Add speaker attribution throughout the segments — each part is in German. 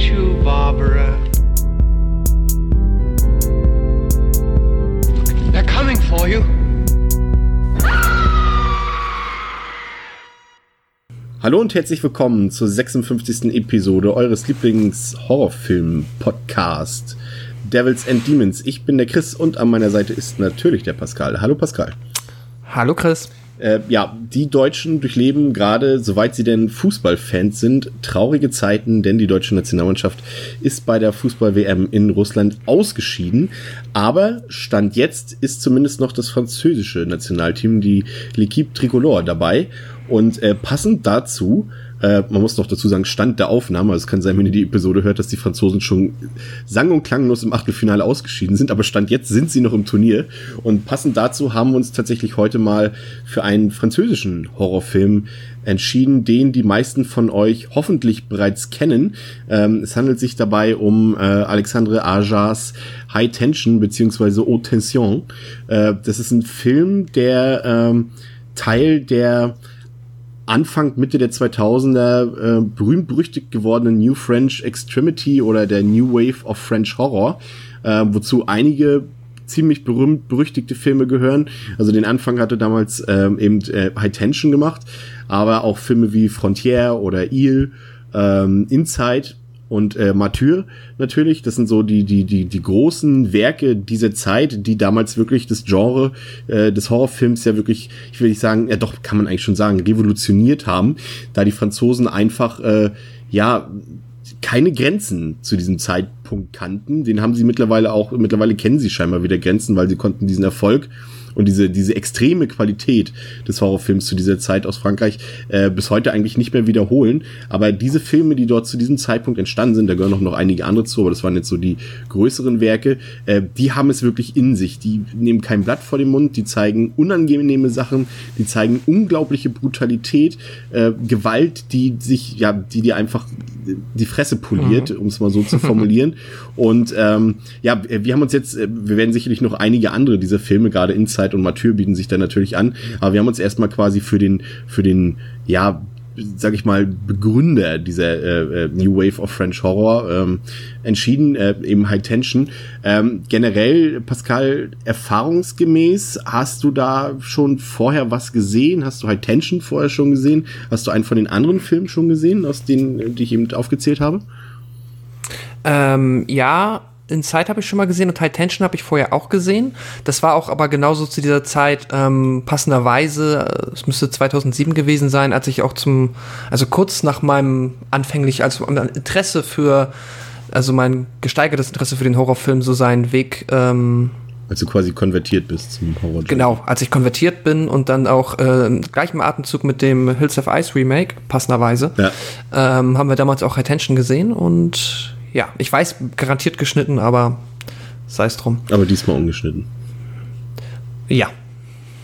Speaker 1: at you, Barbara. They're coming for you.
Speaker 2: Hallo und herzlich willkommen zur 56. Episode eures Lieblings-Horrorfilm-Podcast Devils and Demons. Ich bin der Chris und an meiner Seite ist natürlich der Pascal. Hallo Pascal.
Speaker 3: Hallo Chris.
Speaker 2: Äh, ja, die Deutschen durchleben gerade, soweit sie denn Fußballfans sind, traurige Zeiten, denn die deutsche Nationalmannschaft ist bei der Fußball-WM in Russland ausgeschieden. Aber Stand jetzt ist zumindest noch das französische Nationalteam, die L'Equipe Tricolore, dabei. Und äh, passend dazu äh, man muss doch dazu sagen, Stand der Aufnahme. Also es kann sein, wenn ihr die Episode hört, dass die Franzosen schon sang- und klanglos im Achtelfinale ausgeschieden sind. Aber Stand jetzt sind sie noch im Turnier. Und passend dazu haben wir uns tatsächlich heute mal für einen französischen Horrorfilm entschieden, den die meisten von euch hoffentlich bereits kennen. Ähm, es handelt sich dabei um äh, Alexandre Ajas High Tension beziehungsweise Haute Tension. Äh, das ist ein Film, der ähm, Teil der Anfang, Mitte der 2000er äh, berühmt-berüchtigt gewordenen New French Extremity oder der New Wave of French Horror, äh, wozu einige ziemlich berühmt berüchtigte Filme gehören. Also den Anfang hatte damals ähm, eben äh, High Tension gemacht, aber auch Filme wie Frontier oder Il, ähm, Inside und äh, Mathieu natürlich. Das sind so die, die, die, die großen Werke dieser Zeit, die damals wirklich das Genre äh, des Horrorfilms ja wirklich, ich will nicht sagen, ja doch, kann man eigentlich schon sagen, revolutioniert haben, da die Franzosen einfach, äh, ja, keine Grenzen zu diesem Zeitpunkt kannten. Den haben sie mittlerweile auch, mittlerweile kennen sie scheinbar wieder Grenzen, weil sie konnten diesen Erfolg und diese, diese extreme Qualität des Horrorfilms zu dieser Zeit aus Frankreich äh, bis heute eigentlich nicht mehr wiederholen. Aber diese Filme, die dort zu diesem Zeitpunkt entstanden sind, da gehören auch noch einige andere zu, aber das waren jetzt so die größeren Werke, äh, die haben es wirklich in sich. Die nehmen kein Blatt vor den Mund, die zeigen unangenehme Sachen, die zeigen unglaubliche Brutalität, äh, Gewalt, die sich, ja, die dir einfach die Fresse poliert, mhm. um es mal so zu formulieren. Und ähm, ja, wir haben uns jetzt, äh, wir werden sicherlich noch einige andere dieser Filme, gerade Inside und Mathieu bieten sich da natürlich an, aber wir haben uns erstmal quasi für den, für den, ja, sag ich mal, Begründer dieser äh, äh, New Wave of French Horror ähm, entschieden, äh, eben High Tension. Ähm, generell, Pascal, erfahrungsgemäß, hast du da schon vorher was gesehen? Hast du High Tension vorher schon gesehen? Hast du einen von den anderen Filmen schon gesehen, aus denen, die ich eben aufgezählt habe?
Speaker 3: Ähm, ja, Inside habe ich schon mal gesehen und High Tension habe ich vorher auch gesehen. Das war auch aber genauso zu dieser Zeit ähm, passenderweise, äh, es müsste 2007 gewesen sein, als ich auch zum, also kurz nach meinem anfänglich, also Interesse für, also mein gesteigertes Interesse für den Horrorfilm so seinen Weg ähm,
Speaker 2: als du quasi konvertiert bist zum Horror.
Speaker 3: Genau, als ich konvertiert bin und dann auch äh, im gleichen Atemzug mit dem Hills of Ice Remake, passenderweise, ja. ähm, haben wir damals auch Retention gesehen und ja, ich weiß, garantiert geschnitten, aber sei es drum.
Speaker 2: Aber diesmal ungeschnitten.
Speaker 3: Ja.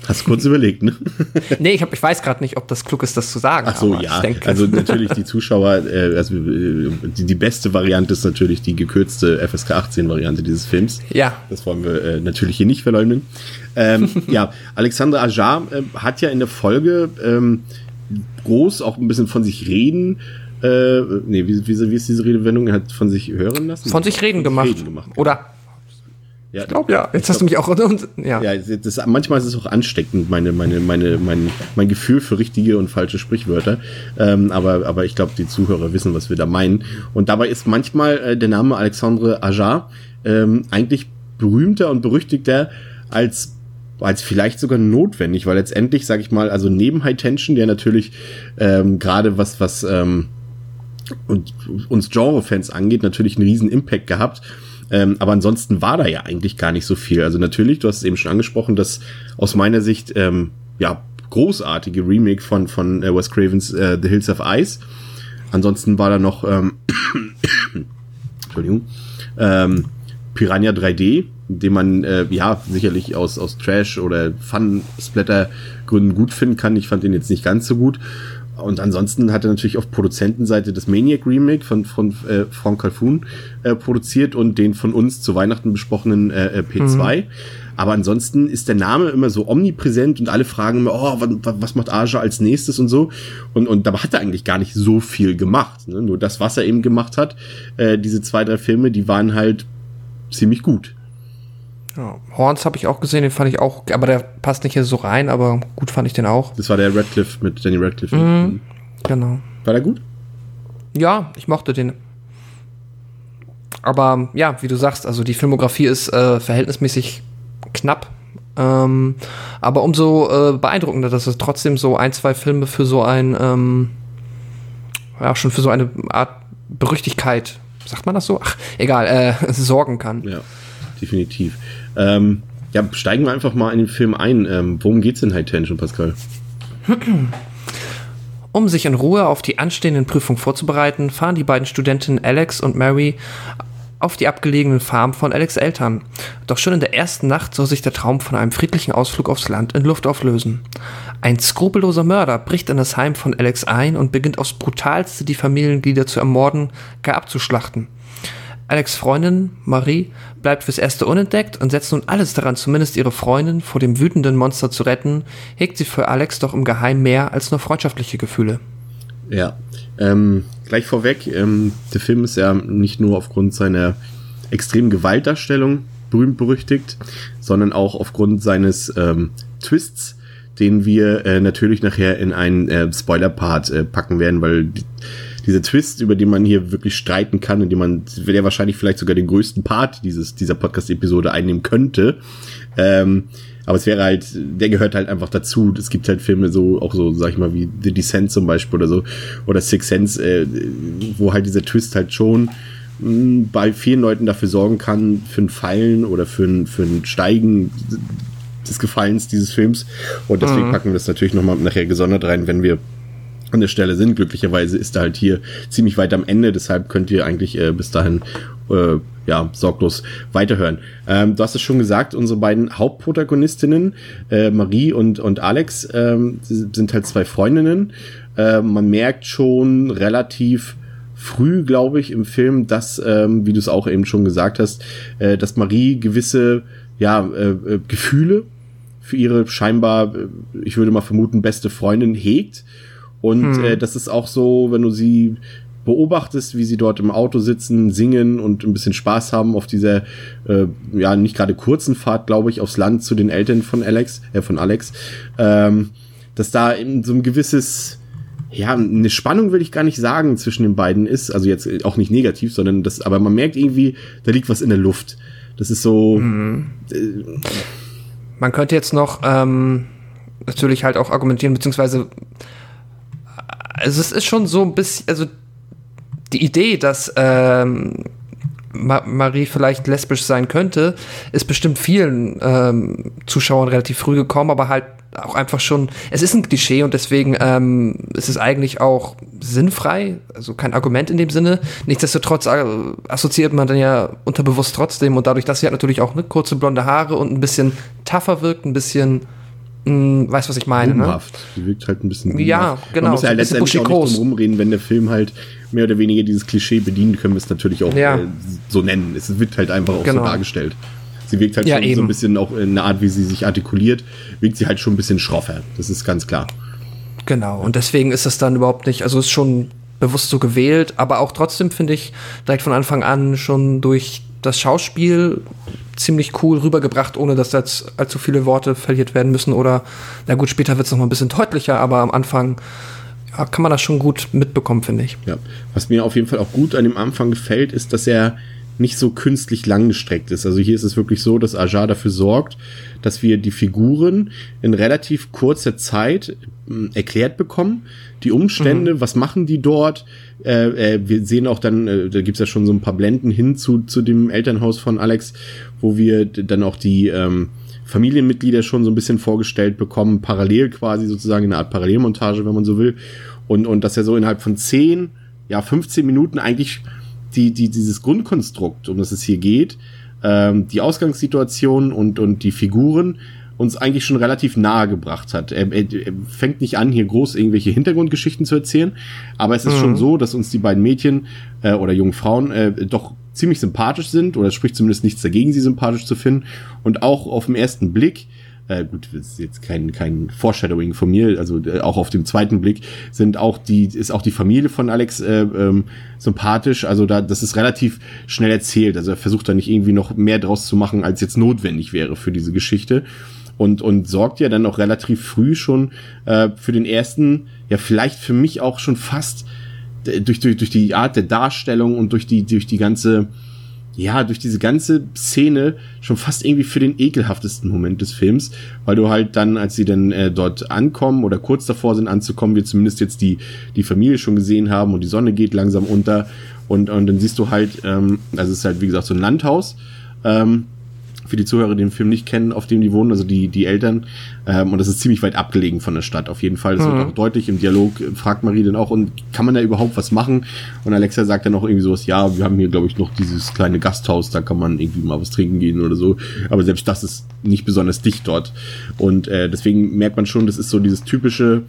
Speaker 2: Hast kurz überlegt, ne?
Speaker 3: nee, ich, hab, ich weiß gerade nicht, ob das klug ist, das zu sagen.
Speaker 2: Ach so, ja. Also natürlich die Zuschauer, äh, also äh, die, die, beste Variante ist natürlich die gekürzte FSK 18 Variante dieses Films.
Speaker 3: Ja.
Speaker 2: Das wollen wir äh, natürlich hier nicht verleugnen. Ähm, ja, Alexandre Ajar äh, hat ja in der Folge ähm, groß auch ein bisschen von sich reden äh, nee, wie, wie, wie ist diese Redewendung? Er hat von sich hören lassen?
Speaker 3: Von sich reden, von gemacht. reden gemacht. Oder ja, ich glaube ja. Jetzt hast du mich auch. Und,
Speaker 2: ja, ja das, manchmal ist es auch ansteckend, meine, meine, meine, mein, mein Gefühl für richtige und falsche Sprichwörter. Ähm, aber, aber ich glaube, die Zuhörer wissen, was wir da meinen. Und dabei ist manchmal äh, der Name Alexandre Ajar ähm, eigentlich berühmter und berüchtigter als als vielleicht sogar notwendig, weil letztendlich, sage ich mal, also neben High Tension, der natürlich ähm, gerade was was ähm, und uns Genre-Fans angeht, natürlich einen riesen Impact gehabt. Ähm, aber ansonsten war da ja eigentlich gar nicht so viel. Also natürlich, du hast es eben schon angesprochen, dass aus meiner Sicht ähm, ja großartige Remake von von äh, Wes Cravens äh, The Hills of Ice. Ansonsten war da noch ähm, Entschuldigung ähm, Piranha 3D, den man äh, ja sicherlich aus aus Trash oder Fun Splatter Gründen gut finden kann. Ich fand den jetzt nicht ganz so gut. Und ansonsten hat er natürlich auf Produzentenseite das Maniac Remake von, von äh, Frank Calhoun äh, produziert und den von uns zu Weihnachten besprochenen äh, äh P2. Mhm. Aber ansonsten ist der Name immer so omnipräsent und alle fragen immer, oh, was, was macht Aja als nächstes und so. Und, und dabei hat er eigentlich gar nicht so viel gemacht. Ne? Nur das, was er eben gemacht hat, äh, diese zwei, drei Filme, die waren halt ziemlich gut.
Speaker 3: Ja, Horns habe ich auch gesehen, den fand ich auch, aber der passt nicht hier so rein, aber gut fand ich den auch.
Speaker 2: Das war der Radcliffe mit Danny Radcliffe.
Speaker 3: Mhm, genau.
Speaker 2: War der gut?
Speaker 3: Ja, ich mochte den. Aber ja, wie du sagst, also die Filmografie ist äh, verhältnismäßig knapp. Ähm, aber umso äh, beeindruckender, dass es trotzdem so ein, zwei Filme für so ein, ähm, ja, schon für so eine Art Berüchtigkeit, sagt man das so? Ach, egal, äh, sorgen kann.
Speaker 2: Ja, definitiv. Ähm, ja, steigen wir einfach mal in den Film ein. Ähm, worum geht's in High Tension, Pascal?
Speaker 3: Um sich in Ruhe auf die anstehenden Prüfungen vorzubereiten, fahren die beiden Studentinnen Alex und Mary auf die abgelegenen Farm von Alex Eltern. Doch schon in der ersten Nacht soll sich der Traum von einem friedlichen Ausflug aufs Land in Luft auflösen. Ein skrupelloser Mörder bricht in das Heim von Alex ein und beginnt aufs brutalste die Familienglieder zu ermorden, gar abzuschlachten. Alex Freundin, Marie, bleibt fürs Erste unentdeckt und setzt nun alles daran, zumindest ihre Freundin vor dem wütenden Monster zu retten, hegt sie für Alex doch im Geheimen mehr als nur freundschaftliche Gefühle.
Speaker 2: Ja, ähm, gleich vorweg, ähm, der Film ist ja nicht nur aufgrund seiner extremen Gewaltdarstellung berühmt berüchtigt, sondern auch aufgrund seines ähm, Twists, den wir äh, natürlich nachher in einen äh, Spoiler-Part äh, packen werden, weil die, dieser Twist, über den man hier wirklich streiten kann, in dem man, der wahrscheinlich vielleicht sogar den größten Part dieses, dieser Podcast-Episode einnehmen könnte. Ähm, aber es wäre halt, der gehört halt einfach dazu. Es gibt halt Filme so, auch so, sag ich mal, wie The Descent zum Beispiel oder so, oder Six Sense, äh, wo halt dieser Twist halt schon mh, hm, bei vielen Leuten dafür sorgen kann, für ein Fallen oder für ein, für ein Steigen des Gefallens dieses Films. Und deswegen mhm. packen wir das natürlich nochmal nachher gesondert rein, wenn wir an der Stelle sind. Glücklicherweise ist er halt hier ziemlich weit am Ende, deshalb könnt ihr eigentlich äh, bis dahin äh, ja, sorglos weiterhören. Ähm, du hast es schon gesagt, unsere beiden Hauptprotagonistinnen, äh, Marie und, und Alex, ähm, sind halt zwei Freundinnen. Äh, man merkt schon relativ früh, glaube ich, im Film, dass, ähm, wie du es auch eben schon gesagt hast, äh, dass Marie gewisse ja, äh, äh Gefühle für ihre scheinbar, äh, ich würde mal vermuten, beste Freundin hegt und hm. äh, das ist auch so, wenn du sie beobachtest, wie sie dort im Auto sitzen, singen und ein bisschen Spaß haben auf dieser, äh, ja, nicht gerade kurzen Fahrt, glaube ich, aufs Land zu den Eltern von Alex, äh, von Alex, ähm, dass da in so ein gewisses, ja, eine Spannung will ich gar nicht sagen zwischen den beiden ist, also jetzt auch nicht negativ, sondern das, aber man merkt irgendwie, da liegt was in der Luft. Das ist so. Mhm. Äh,
Speaker 3: man könnte jetzt noch ähm, natürlich halt auch argumentieren, beziehungsweise also es ist schon so ein bisschen, also die Idee, dass ähm, Ma Marie vielleicht lesbisch sein könnte, ist bestimmt vielen ähm, Zuschauern relativ früh gekommen, aber halt auch einfach schon, es ist ein Klischee und deswegen ähm, ist es eigentlich auch sinnfrei, also kein Argument in dem Sinne. Nichtsdestotrotz äh, assoziiert man dann ja unterbewusst trotzdem und dadurch, dass sie halt natürlich auch ne, kurze blonde Haare und ein bisschen tougher wirkt, ein bisschen Mh, hm, weißt was ich meine,
Speaker 2: Rumhaft. ne? Die wirkt halt ein bisschen
Speaker 3: Ja, genau.
Speaker 2: Man muss ja so letztendlich auch nicht drum rumreden, wenn der Film halt mehr oder weniger dieses Klischee bedienen, können wir es natürlich auch ja. äh, so nennen. Es wird halt einfach auch genau. so dargestellt. Sie wirkt halt ja, schon eben. so ein bisschen auch in der Art, wie sie sich artikuliert, wirkt sie halt schon ein bisschen schroffer. Das ist ganz klar.
Speaker 3: Genau. Und deswegen ist das dann überhaupt nicht, also ist schon bewusst so gewählt, aber auch trotzdem finde ich direkt von Anfang an schon durch das Schauspiel ziemlich cool rübergebracht, ohne dass jetzt allzu viele Worte verliert werden müssen. Oder, na gut, später wird es noch mal ein bisschen deutlicher, aber am Anfang ja, kann man das schon gut mitbekommen, finde ich.
Speaker 2: Ja, was mir auf jeden Fall auch gut an dem Anfang gefällt, ist, dass er nicht so künstlich langgestreckt ist. Also hier ist es wirklich so, dass Ajar dafür sorgt, dass wir die Figuren in relativ kurzer Zeit äh, erklärt bekommen. Die Umstände, mhm. was machen die dort? Äh, äh, wir sehen auch dann, äh, da gibt's ja schon so ein paar Blenden hin zu, zu dem Elternhaus von Alex, wo wir dann auch die ähm, Familienmitglieder schon so ein bisschen vorgestellt bekommen, parallel quasi sozusagen in einer Art Parallelmontage, wenn man so will. Und, und dass er so innerhalb von 10, ja, 15 Minuten eigentlich die, die, dieses Grundkonstrukt, um das es hier geht, ähm, die Ausgangssituation und, und die Figuren uns eigentlich schon relativ nahe gebracht hat. Er, er, er fängt nicht an, hier groß irgendwelche Hintergrundgeschichten zu erzählen, aber es ist mhm. schon so, dass uns die beiden Mädchen äh, oder jungen Frauen äh, doch ziemlich sympathisch sind oder es spricht zumindest nichts dagegen, sie sympathisch zu finden und auch auf den ersten Blick äh, gut, das ist jetzt kein, kein Foreshadowing von mir, also äh, auch auf dem zweiten Blick sind auch die, ist auch die Familie von Alex äh, ähm, sympathisch. Also da, das ist relativ schnell erzählt. Also er versucht da nicht irgendwie noch mehr draus zu machen, als jetzt notwendig wäre für diese Geschichte. Und, und sorgt ja dann auch relativ früh schon äh, für den ersten, ja, vielleicht für mich auch schon fast durch, durch, durch die Art der Darstellung und durch die, durch die ganze, ja, durch diese ganze Szene schon fast irgendwie für den ekelhaftesten Moment des Films, weil du halt dann, als sie dann äh, dort ankommen oder kurz davor sind anzukommen, wir zumindest jetzt die, die Familie schon gesehen haben und die Sonne geht langsam unter und, und dann siehst du halt, ähm, also es ist halt wie gesagt so ein Landhaus, ähm, für die Zuhörer, die den Film nicht kennen, auf dem die wohnen, also die, die Eltern. Ähm, und das ist ziemlich weit abgelegen von der Stadt, auf jeden Fall. Das mhm. wird auch deutlich im Dialog, äh, fragt Marie dann auch, und kann man da überhaupt was machen? Und Alexa sagt dann auch irgendwie sowas, ja, wir haben hier, glaube ich, noch dieses kleine Gasthaus, da kann man irgendwie mal was trinken gehen oder so. Aber selbst das ist nicht besonders dicht dort. Und äh, deswegen merkt man schon, das ist so dieses typische,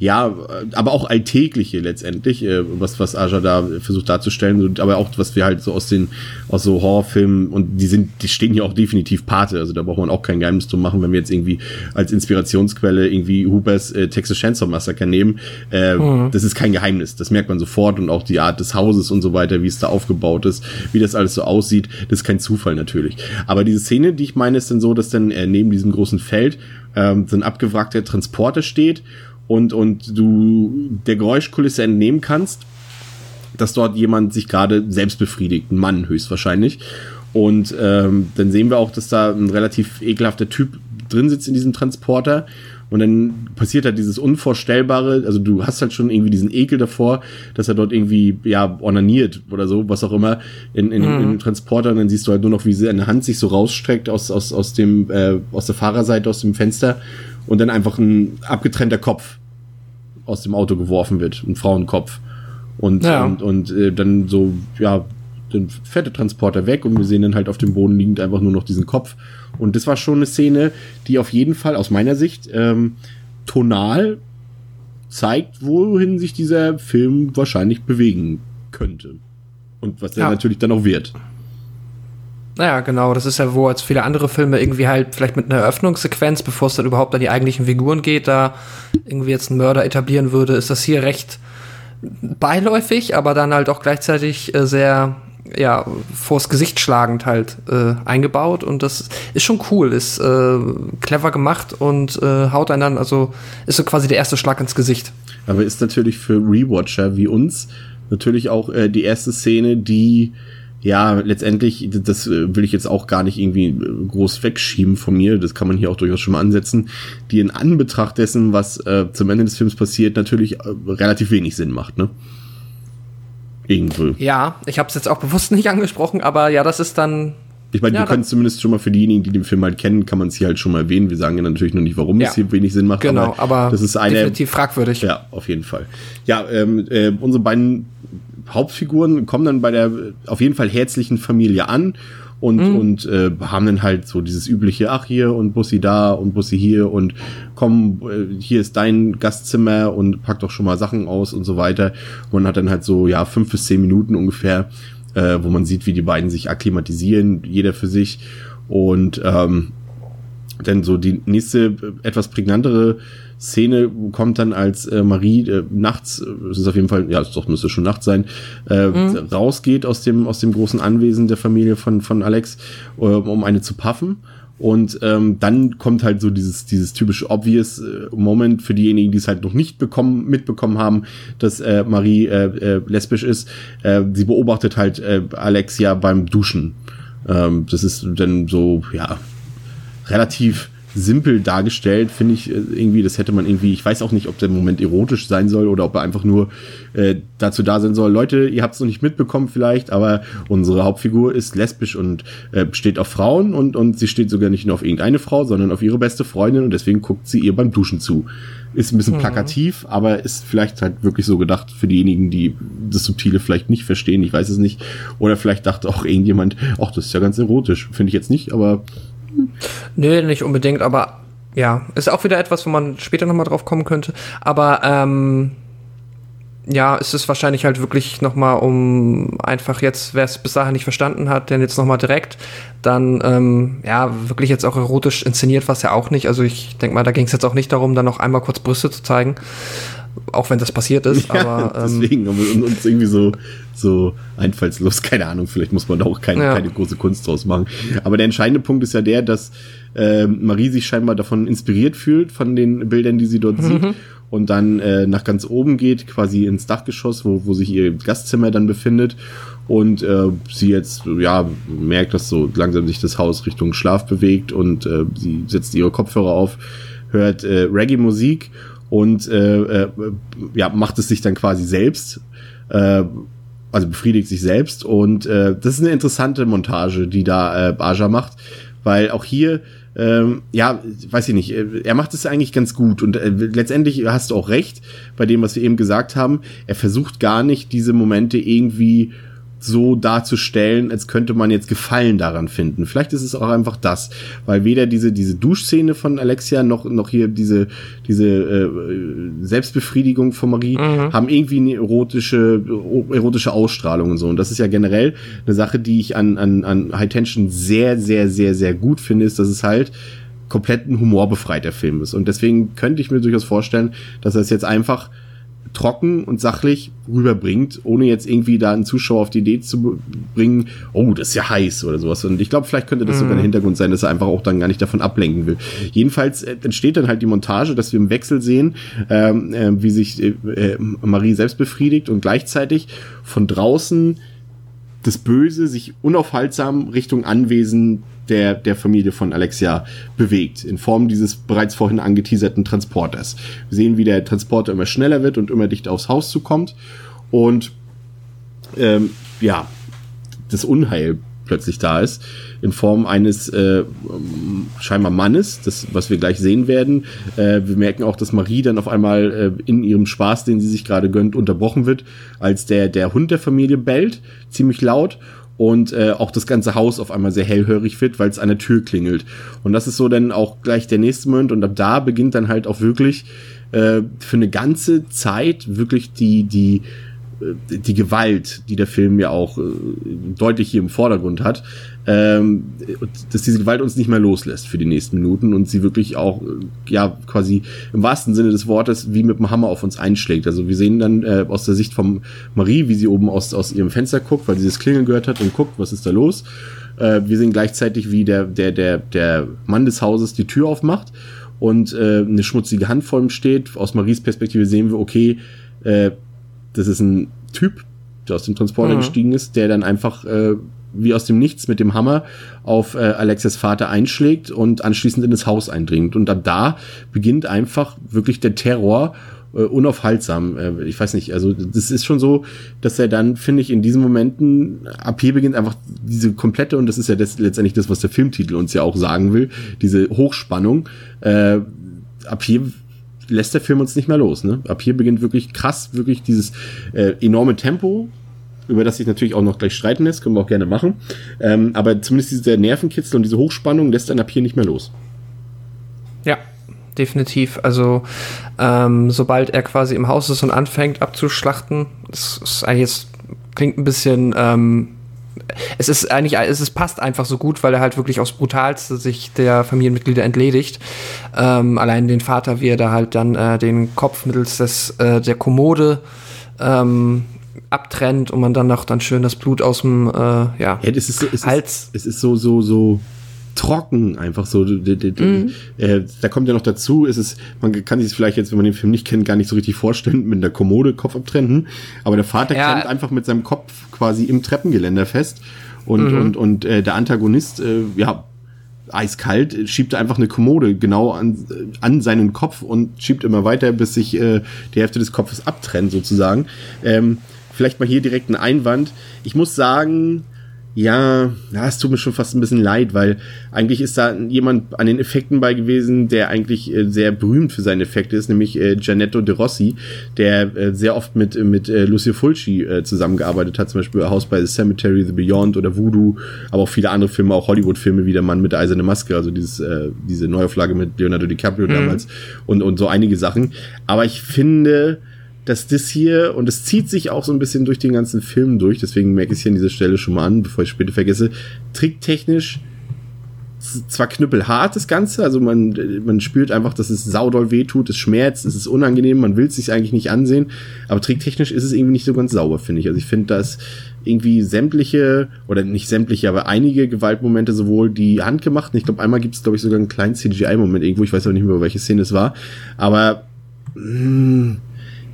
Speaker 2: ja, aber auch alltägliche letztendlich, äh, was, was Aja da versucht darzustellen, aber auch, was wir halt so aus den, aus so Horrorfilmen, und die sind, die stehen hier auch definitiv Pate, also da braucht man auch kein Geheimnis drum machen, wenn wir jetzt irgendwie als Inspirationsquelle irgendwie Hoopers äh, Texas Chainsaw Massacre nehmen, äh, mhm. das ist kein Geheimnis, das merkt man sofort und auch die Art des Hauses und so weiter, wie es da aufgebaut ist, wie das alles so aussieht, das ist kein Zufall natürlich. Aber diese Szene, die ich meine, ist dann so, dass dann äh, neben diesem großen Feld ähm, so ein abgewrackter Transporter steht und, und du der Geräuschkulisse entnehmen kannst, dass dort jemand sich gerade selbst befriedigt, ein Mann höchstwahrscheinlich. Und ähm, dann sehen wir auch, dass da ein relativ ekelhafter Typ drin sitzt in diesem Transporter. Und dann passiert halt dieses Unvorstellbare, also du hast halt schon irgendwie diesen Ekel davor, dass er dort irgendwie, ja, ornaniert oder so, was auch immer, in, in, mhm. in dem Transporter. Und dann siehst du halt nur noch, wie seine Hand sich so rausstreckt aus, aus, aus dem, äh, aus der Fahrerseite, aus dem Fenster und dann einfach ein abgetrennter Kopf aus dem Auto geworfen wird, ein Frauenkopf. Und, ja. und, und äh, dann so, ja, dann fährt der Transporter weg und wir sehen dann halt auf dem Boden liegend einfach nur noch diesen Kopf. Und das war schon eine Szene, die auf jeden Fall aus meiner Sicht ähm, tonal zeigt, wohin sich dieser Film wahrscheinlich bewegen könnte. Und was er ja. natürlich dann auch wird.
Speaker 3: Naja, genau, das ist ja, wo als viele andere Filme irgendwie halt vielleicht mit einer Eröffnungssequenz, bevor es dann überhaupt an die eigentlichen Figuren geht, da irgendwie jetzt einen Mörder etablieren würde, ist das hier recht beiläufig, aber dann halt auch gleichzeitig äh, sehr, ja, vors Gesicht schlagend halt äh, eingebaut und das ist schon cool, ist äh, clever gemacht und äh, haut einen dann, also ist so quasi der erste Schlag ins Gesicht.
Speaker 2: Aber ist natürlich für Rewatcher wie uns natürlich auch äh, die erste Szene, die ja, letztendlich, das äh, will ich jetzt auch gar nicht irgendwie äh, groß wegschieben von mir, das kann man hier auch durchaus schon mal ansetzen, die in Anbetracht dessen, was äh, zum Ende des Films passiert, natürlich äh, relativ wenig Sinn macht, ne?
Speaker 3: Irgendwo. Ja, ich habe es jetzt auch bewusst nicht angesprochen, aber ja, das ist dann.
Speaker 2: Ich meine, ja, wir können zumindest schon mal für diejenigen, die den Film halt kennen, kann man es hier halt schon mal erwähnen. Wir sagen ja natürlich noch nicht, warum ja. es hier wenig Sinn macht.
Speaker 3: Genau, aber, aber
Speaker 2: das ist eine,
Speaker 3: definitiv fragwürdig.
Speaker 2: Ja, auf jeden Fall. Ja, ähm, äh, unsere beiden Hauptfiguren kommen dann bei der auf jeden Fall herzlichen Familie an und, mhm. und äh, haben dann halt so dieses übliche, ach hier und Bussi da und Bussi hier und komm, äh, hier ist dein Gastzimmer und pack doch schon mal Sachen aus und so weiter. Und man hat dann halt so, ja, fünf bis zehn Minuten ungefähr, äh, wo man sieht, wie die beiden sich akklimatisieren, jeder für sich. Und ähm, dann so die nächste etwas prägnantere Szene kommt dann, als äh, Marie äh, nachts, äh, es ist auf jeden Fall, ja, es doch müsste schon Nacht sein, äh, mhm. rausgeht aus dem aus dem großen Anwesen der Familie von von Alex, äh, um eine zu puffen. Und ähm, dann kommt halt so dieses, dieses typische obvious äh, Moment für diejenigen, die es halt noch nicht bekommen, mitbekommen haben, dass äh, Marie äh, äh, lesbisch ist. Äh, sie beobachtet halt äh, Alex ja beim Duschen. Ähm, das ist dann so, ja, relativ simpel dargestellt, finde ich äh, irgendwie, das hätte man irgendwie, ich weiß auch nicht, ob der Moment erotisch sein soll oder ob er einfach nur äh, dazu da sein soll, Leute, ihr habt es noch nicht mitbekommen vielleicht, aber unsere Hauptfigur ist lesbisch und äh, steht auf Frauen und, und sie steht sogar nicht nur auf irgendeine Frau, sondern auf ihre beste Freundin und deswegen guckt sie ihr beim Duschen zu. Ist ein bisschen mhm. plakativ, aber ist vielleicht halt wirklich so gedacht für diejenigen, die das Subtile vielleicht nicht verstehen, ich weiß es nicht. Oder vielleicht dachte auch irgendjemand, ach, das ist ja ganz erotisch. Finde ich jetzt nicht, aber
Speaker 3: Nee, nicht unbedingt, aber ja, ist auch wieder etwas, wo man später nochmal drauf kommen könnte. Aber ähm, ja, es ist wahrscheinlich halt wirklich nochmal um einfach jetzt, wer es bis dahin nicht verstanden hat, denn jetzt nochmal direkt, dann ähm, ja, wirklich jetzt auch erotisch inszeniert, was ja auch nicht. Also ich denke mal, da ging es jetzt auch nicht darum, dann noch einmal kurz Brüste zu zeigen. Auch wenn das passiert ist,
Speaker 2: Ja,
Speaker 3: aber ähm,
Speaker 2: deswegen haben wir uns irgendwie so, so einfallslos, keine Ahnung, vielleicht muss man da auch keine,
Speaker 3: Ja.
Speaker 2: keine große Kunst draus machen. Aber der entscheidende Punkt ist ja der, dass ähm, Marie sich scheinbar davon inspiriert fühlt, von den Bildern, die sie dort sieht. Und dann äh, nach ganz oben geht, quasi ins Dachgeschoss, wo, wo sich ihr Gastzimmer dann befindet. Und äh, sie jetzt ja merkt, dass so langsam sich das Haus Richtung Schlaf bewegt und äh, sie setzt ihre Kopfhörer auf, hört äh, Reggae-Musik und äh, äh, ja, macht es sich dann quasi selbst. Äh, also befriedigt sich selbst und äh, das ist eine interessante Montage, die da äh, Baja macht, weil auch hier ähm, ja, weiß ich nicht, äh, er macht es eigentlich ganz gut und äh, letztendlich hast du auch recht bei dem, was wir eben gesagt haben. Er versucht gar nicht diese Momente irgendwie so darzustellen, als könnte man jetzt Gefallen daran finden. Vielleicht ist es auch einfach das, weil weder diese diese Duschszene von Alexia noch noch hier diese diese äh, Selbstbefriedigung von Marie haben irgendwie eine erotische erotische Ausstrahlung und so. Und das ist ja generell eine Sache, die ich an an an High Tension sehr sehr sehr sehr gut finde, ist, dass es halt komplett ein humorbefreiter Film ist. Und deswegen könnte ich mir durchaus vorstellen, dass er es jetzt einfach trocken und sachlich rüberbringt, ohne jetzt irgendwie da einen Zuschauer auf die Idee zu bringen, oh, das ist ja heiß oder sowas. Und ich glaube, vielleicht könnte das sogar ein Hintergrund sein, dass er einfach auch dann gar nicht davon ablenken will. Jedenfalls äh, entsteht dann halt die Montage, dass wir im Wechsel sehen, ähm, äh, wie sich äh, äh, Marie selbst befriedigt und gleichzeitig von draußen das Böse sich unaufhaltsam Richtung Anwesen der, der Familie von Alexia bewegt, in Form dieses bereits vorhin angeteaserten Transporters. Wir sehen, wie der Transporter immer schneller wird und immer dichter aufs Haus zukommt und ähm, ja, das Unheil plötzlich da ist, in Form eines äh, scheinbar Mannes, das, was wir gleich sehen werden. Äh, wir merken auch, dass Marie dann auf einmal äh, in ihrem Spaß, den sie sich gerade gönnt, unterbrochen wird, als der, der Hund der Familie bellt, ziemlich laut. Und äh, auch das ganze Haus auf einmal sehr hellhörig wird, weil es an der Tür klingelt. Und das ist so dann auch gleich der nächste Moment. Und ab da beginnt dann halt auch wirklich äh, für eine ganze Zeit wirklich die, die, äh, die Gewalt, die der Film ja auch äh, deutlich hier im Vordergrund hat, ähm, dass diese Gewalt uns nicht mehr loslässt für die nächsten Minuten und sie wirklich auch, äh, ja, quasi im wahrsten Sinne des Wortes wie mit dem Hammer auf uns einschlägt. Also wir sehen dann äh, aus der Sicht von Marie, wie sie oben aus, aus ihrem Fenster guckt, weil sie das Klingeln gehört hat und guckt, was ist da los. Äh, wir sehen gleichzeitig, wie der, der, der, der Mann des Hauses die Tür aufmacht und äh, eine schmutzige Hand vor ihm steht. Aus Maries Perspektive sehen wir, okay, äh, das ist ein Typ, der aus dem Transporter
Speaker 3: Mhm.
Speaker 2: gestiegen ist, der dann einfach äh, wie aus dem Nichts mit dem Hammer auf äh, Alexias Vater einschlägt und anschließend in das Haus eindringt. Und ab da beginnt einfach wirklich der Terror äh, unaufhaltsam. Äh, ich weiß nicht, also das ist schon so, dass er dann, finde ich, in diesen Momenten, ab hier beginnt einfach diese komplette, und das ist ja das, letztendlich das, was der Filmtitel uns ja auch sagen will, diese Hochspannung, äh, ab hier lässt der Film uns nicht mehr los. Ne? Ab hier beginnt wirklich krass, wirklich dieses äh, enorme Tempo, über das sich natürlich auch noch gleich streiten lässt, können wir auch gerne machen. Ähm, aber zumindest dieser Nervenkitzel und diese Hochspannung lässt dann ab hier nicht mehr los.
Speaker 3: Ja, definitiv. Also, ähm, sobald er quasi im Haus ist und anfängt abzuschlachten, das ist eigentlich jetzt, klingt ein bisschen, ähm, es ist eigentlich, es ist, passt einfach so gut, weil er halt wirklich aufs Brutalste sich der Familienmitglieder entledigt. Ähm, allein den Vater, wie er da halt dann äh, den Kopf mittels des, äh, der Kommode ähm, abtrennt und man dann noch dann schön das Blut aus dem, äh, ja,
Speaker 2: Ja, es ist so, es
Speaker 3: Hals.
Speaker 2: ist, es ist so, so, so trocken einfach so. D- Äh, da kommt ja noch dazu, es ist, man kann sich vielleicht jetzt, wenn man den Film nicht kennt, gar nicht so richtig vorstellen, mit einer Kommode Kopf abtrennen. Aber der Vater
Speaker 3: Ja.
Speaker 2: klemmt einfach mit seinem Kopf quasi im Treppengeländer fest. Und, und, und äh, der Antagonist, äh, ja, eiskalt, äh, schiebt einfach eine Kommode genau an, äh, an seinen Kopf und schiebt immer weiter, bis sich äh, die Hälfte des Kopfes abtrennt, sozusagen. Ähm, vielleicht mal hier direkt ein Einwand. Ich muss sagen, Ja, es tut mir schon fast ein bisschen leid, weil eigentlich ist da jemand an den Effekten bei gewesen, der eigentlich äh, sehr berühmt für seine Effekte ist, nämlich äh, Gianetto De Rossi, der äh, sehr oft mit, mit äh, Lucio Fulci äh, zusammengearbeitet hat, zum Beispiel House by the Cemetery, The Beyond oder Voodoo, aber auch viele andere Filme, auch Hollywood-Filme wie Der Mann mit der eisernen Maske, also dieses, äh, diese Neuauflage mit Leonardo DiCaprio mhm. damals und, und so einige Sachen. Aber ich finde, dass das hier, und es zieht sich auch so ein bisschen durch den ganzen Film durch, deswegen merke ich es hier an dieser Stelle schon mal an, bevor ich später vergesse, tricktechnisch zwar knüppelhart das Ganze, also man, man spürt einfach, dass es saudoll wehtut, es schmerzt, es ist unangenehm, man will es sich eigentlich nicht ansehen, aber tricktechnisch ist es irgendwie nicht so ganz sauber, finde ich. Also ich finde, dass irgendwie sämtliche, oder nicht sämtliche, aber einige Gewaltmomente sowohl die handgemachten, ich glaube einmal gibt es, glaube ich, sogar einen kleinen CGI-Moment irgendwo, ich weiß aber nicht mehr, welche Szene es war, aber mh, hm,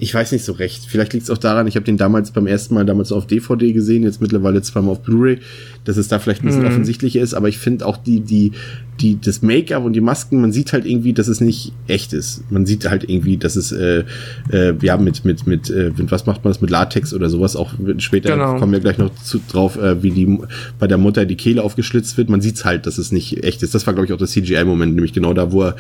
Speaker 2: ich weiß nicht so recht. Vielleicht liegt es auch daran, ich habe den damals beim ersten Mal damals auf DVD gesehen, jetzt mittlerweile zweimal auf Blu-ray, dass es da vielleicht ein bisschen mhm. offensichtlicher ist, aber ich finde auch die, die, die, das Make-up und die Masken, man sieht halt irgendwie, dass es nicht echt ist. Man sieht halt irgendwie, dass es, äh, äh, ja, mit, mit, mit, äh, was macht man das mit Latex oder sowas, auch später genau. kommen wir gleich noch zu, drauf, äh, wie die bei der Mutter die Kehle aufgeschlitzt wird. Man sieht halt, dass es nicht echt ist. Das war, glaube ich, auch der CGI-Moment, nämlich genau da, wo er,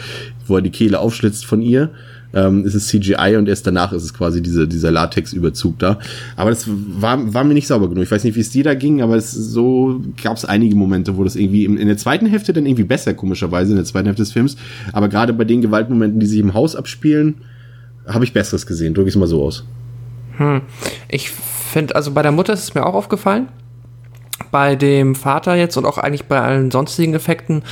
Speaker 2: wo er die Kehle aufschlitzt von ihr ähm, ist es CGI und erst danach ist es quasi diese, dieser Latex-Überzug da. Aber das war, war mir nicht sauber genug. Ich weiß nicht, wie es dir da ging, aber es so gab es einige Momente, wo das irgendwie in, in der zweiten Hälfte dann irgendwie besser, komischerweise, in der zweiten Hälfte des Films. Aber gerade bei den Gewaltmomenten, die sich im Haus abspielen, habe ich Besseres gesehen. Drücke ich es mal so aus.
Speaker 3: Hm. Ich finde, also bei der Mutter ist es mir auch aufgefallen. Bei dem Vater jetzt und auch eigentlich bei allen sonstigen Effekten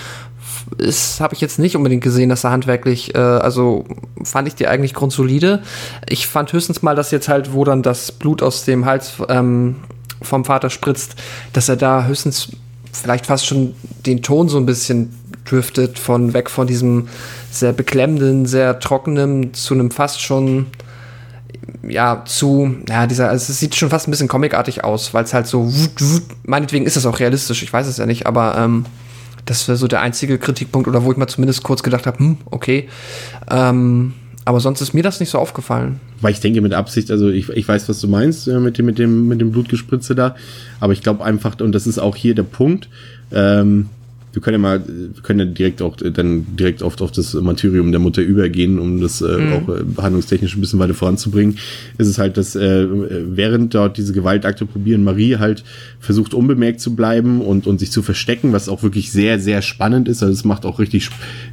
Speaker 3: ist habe ich jetzt nicht unbedingt gesehen, dass er handwerklich, äh, also fand ich die eigentlich grundsolide. Ich fand höchstens mal, dass jetzt halt, wo dann das Blut aus dem Hals ähm, vom Vater spritzt, dass er da höchstens vielleicht fast schon den Ton so ein bisschen driftet von weg von diesem sehr beklemmenden, sehr trockenen zu einem fast schon ja, zu, ja, dieser, also es sieht schon fast ein bisschen comicartig aus, weil es halt so, meinetwegen ist das auch realistisch, ich weiß es ja nicht, aber ähm, das wäre so der einzige Kritikpunkt oder wo ich mal zumindest kurz gedacht habe, hm, okay. Ähm, aber sonst ist mir das nicht so aufgefallen.
Speaker 2: Weil ich denke mit Absicht, also ich, ich weiß, was du meinst äh, mit dem, mit dem, mit dem Blutgespritze da, aber ich glaube einfach, und das ist auch hier der Punkt, ähm, wir können ja mal, wir können ja direkt auch dann direkt oft auf das Martyrium der Mutter übergehen, um das äh, mhm. auch äh, handlungstechnisch ein bisschen weiter voranzubringen. Ist es halt, dass äh, während dort diese Gewaltakte probieren, Marie halt versucht unbemerkt zu bleiben und und sich zu verstecken, was auch wirklich sehr sehr spannend ist. Also es macht auch richtig,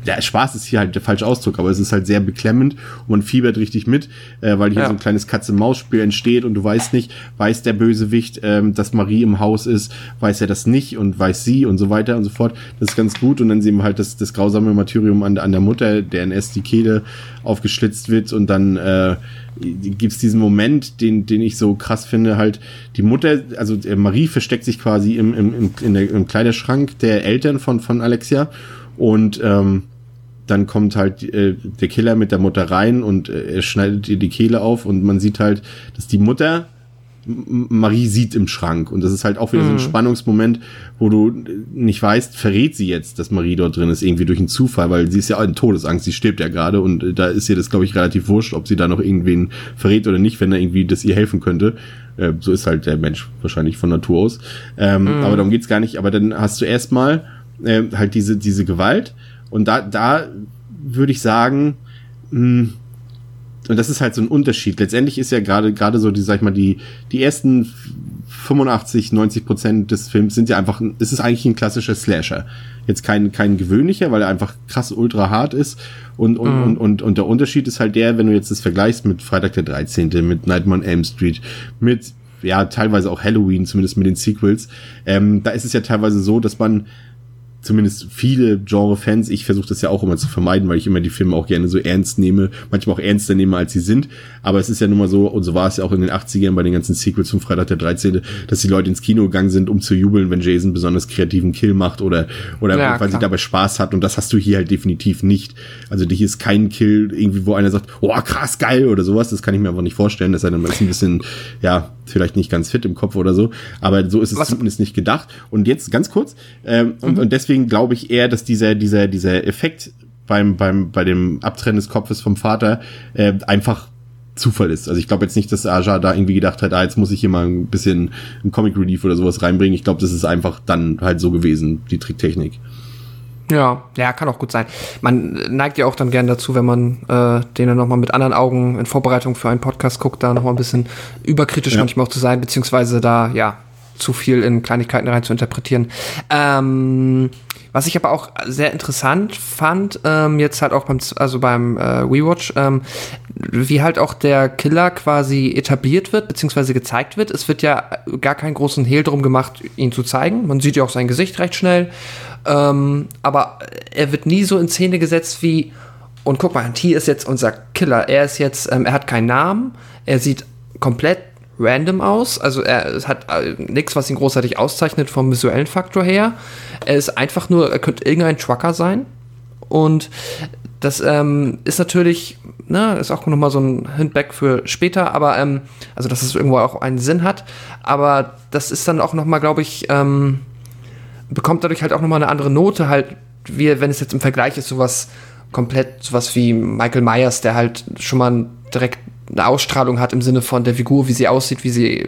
Speaker 2: der Spaß ist hier halt der falsche Ausdruck, aber es ist halt sehr beklemmend und man fiebert richtig mit, äh, weil hier ja. so ein kleines Katze-Maus-Spiel entsteht und du weißt nicht, weiß der Bösewicht, ähm, dass Marie im Haus ist, weiß er das nicht und weiß sie und so weiter und so fort. Das ist ganz gut. Und dann sehen wir halt das, das grausame Martyrium an, an der Mutter, der erst die Kehle aufgeschlitzt wird. Und dann äh, gibt es diesen Moment, den, den ich so krass finde, halt die Mutter, also äh, Marie versteckt sich quasi im, im, im, der, im Kleiderschrank der Eltern von, von Alexia. Und ähm, dann kommt halt äh, der Killer mit der Mutter rein und äh, er schneidet ihr die Kehle auf. Und man sieht halt, dass die Mutter Marie sieht im Schrank. Und das ist halt auch wieder so ein mhm. Spannungsmoment, wo du nicht weißt, verrät sie jetzt, dass Marie dort drin ist, irgendwie durch einen Zufall, weil sie ist ja in Todesangst, sie stirbt ja gerade und äh, da ist ihr das, glaube ich, relativ wurscht, ob sie da noch irgendwen verrät oder nicht, wenn er irgendwie das ihr helfen könnte. Äh, so ist halt der Mensch wahrscheinlich von Natur aus. Ähm, mhm. Aber darum geht's gar nicht. Aber dann hast du erstmal äh, halt diese, diese Gewalt und da, da würde ich sagen, mh, hm, und das ist halt so ein Unterschied. Letztendlich ist ja gerade gerade so die, sag ich mal, die die ersten 85, 90 Prozent des Films sind ja einfach, ist es eigentlich ein klassischer Slasher. Jetzt kein, kein gewöhnlicher, weil er einfach krass ultra hart ist. Und, und, mhm. und, und, und der Unterschied ist halt der, wenn du jetzt das vergleichst mit Freitag der 13., mit Nightmare on Elm Street, mit, ja, teilweise auch Halloween, zumindest mit den Sequels, ähm, da ist es ja teilweise so, dass man zumindest viele Genre-Fans, ich versuche das ja auch immer zu vermeiden, weil ich immer die Filme auch gerne so ernst nehme, manchmal auch ernster nehme, als sie sind. Aber es ist ja nun mal so, und so war es ja auch in den 80ern bei den ganzen Sequels zum Freitag der 13., dass die Leute ins Kino gegangen sind, um zu jubeln, wenn Jason besonders kreativen Kill macht oder, oder ja, weil sie dabei Spaß hat. Und das hast du hier halt definitiv nicht. Also hier ist kein Kill irgendwie, wo einer sagt, oh krass, geil oder sowas. Das kann ich mir einfach nicht vorstellen. Das ist ein bisschen, ja, vielleicht nicht ganz fit im Kopf oder so. Aber so ist es Was? zumindest nicht gedacht. Und jetzt ganz kurz, ähm, mhm. und, und deswegen glaube ich eher, dass dieser, dieser, dieser Effekt beim, beim, bei dem Abtrennen des Kopfes vom Vater äh, einfach Zufall ist. Also ich glaube jetzt nicht, dass Aja da irgendwie gedacht hat, ah, jetzt muss ich hier mal ein bisschen ein Comic Relief oder sowas reinbringen. Ich glaube, das ist einfach dann halt so gewesen, die Tricktechnik.
Speaker 3: Ja, ja, kann auch gut sein. Man neigt ja auch dann gern dazu, wenn man äh, den dann nochmal mit anderen Augen in Vorbereitung für einen Podcast guckt, da nochmal ein bisschen überkritisch ja. manchmal auch zu sein, beziehungsweise da, ja, zu viel in Kleinigkeiten rein zu interpretieren. Ähm, was ich aber auch sehr interessant fand, ähm, jetzt halt auch beim, also beim äh, Rewatch, ähm, wie halt auch der Killer quasi etabliert wird, beziehungsweise gezeigt wird. Es wird ja gar keinen großen Hehl drum gemacht, ihn zu zeigen. Man sieht ja auch sein Gesicht recht schnell. Ähm, aber er wird nie so in Szene gesetzt wie, und guck mal, hier ist jetzt unser Killer. Er ist jetzt, ähm, er hat keinen Namen, er sieht komplett random aus. Also er hat äh, nichts, was ihn großartig auszeichnet vom visuellen Faktor her. Er ist einfach nur, er könnte irgendein Trucker sein. Und das ähm, ist natürlich, ne, ist auch nochmal so ein Hintback für später, aber ähm, also dass es irgendwo auch einen Sinn hat. Aber das ist dann auch nochmal, glaube ich, ähm, bekommt dadurch halt auch nochmal eine andere Note, halt, wie wenn es jetzt im Vergleich ist, sowas komplett, sowas wie Michael Myers, der halt schon mal direkt eine Ausstrahlung hat im Sinne von der Figur, wie sie aussieht, wie sie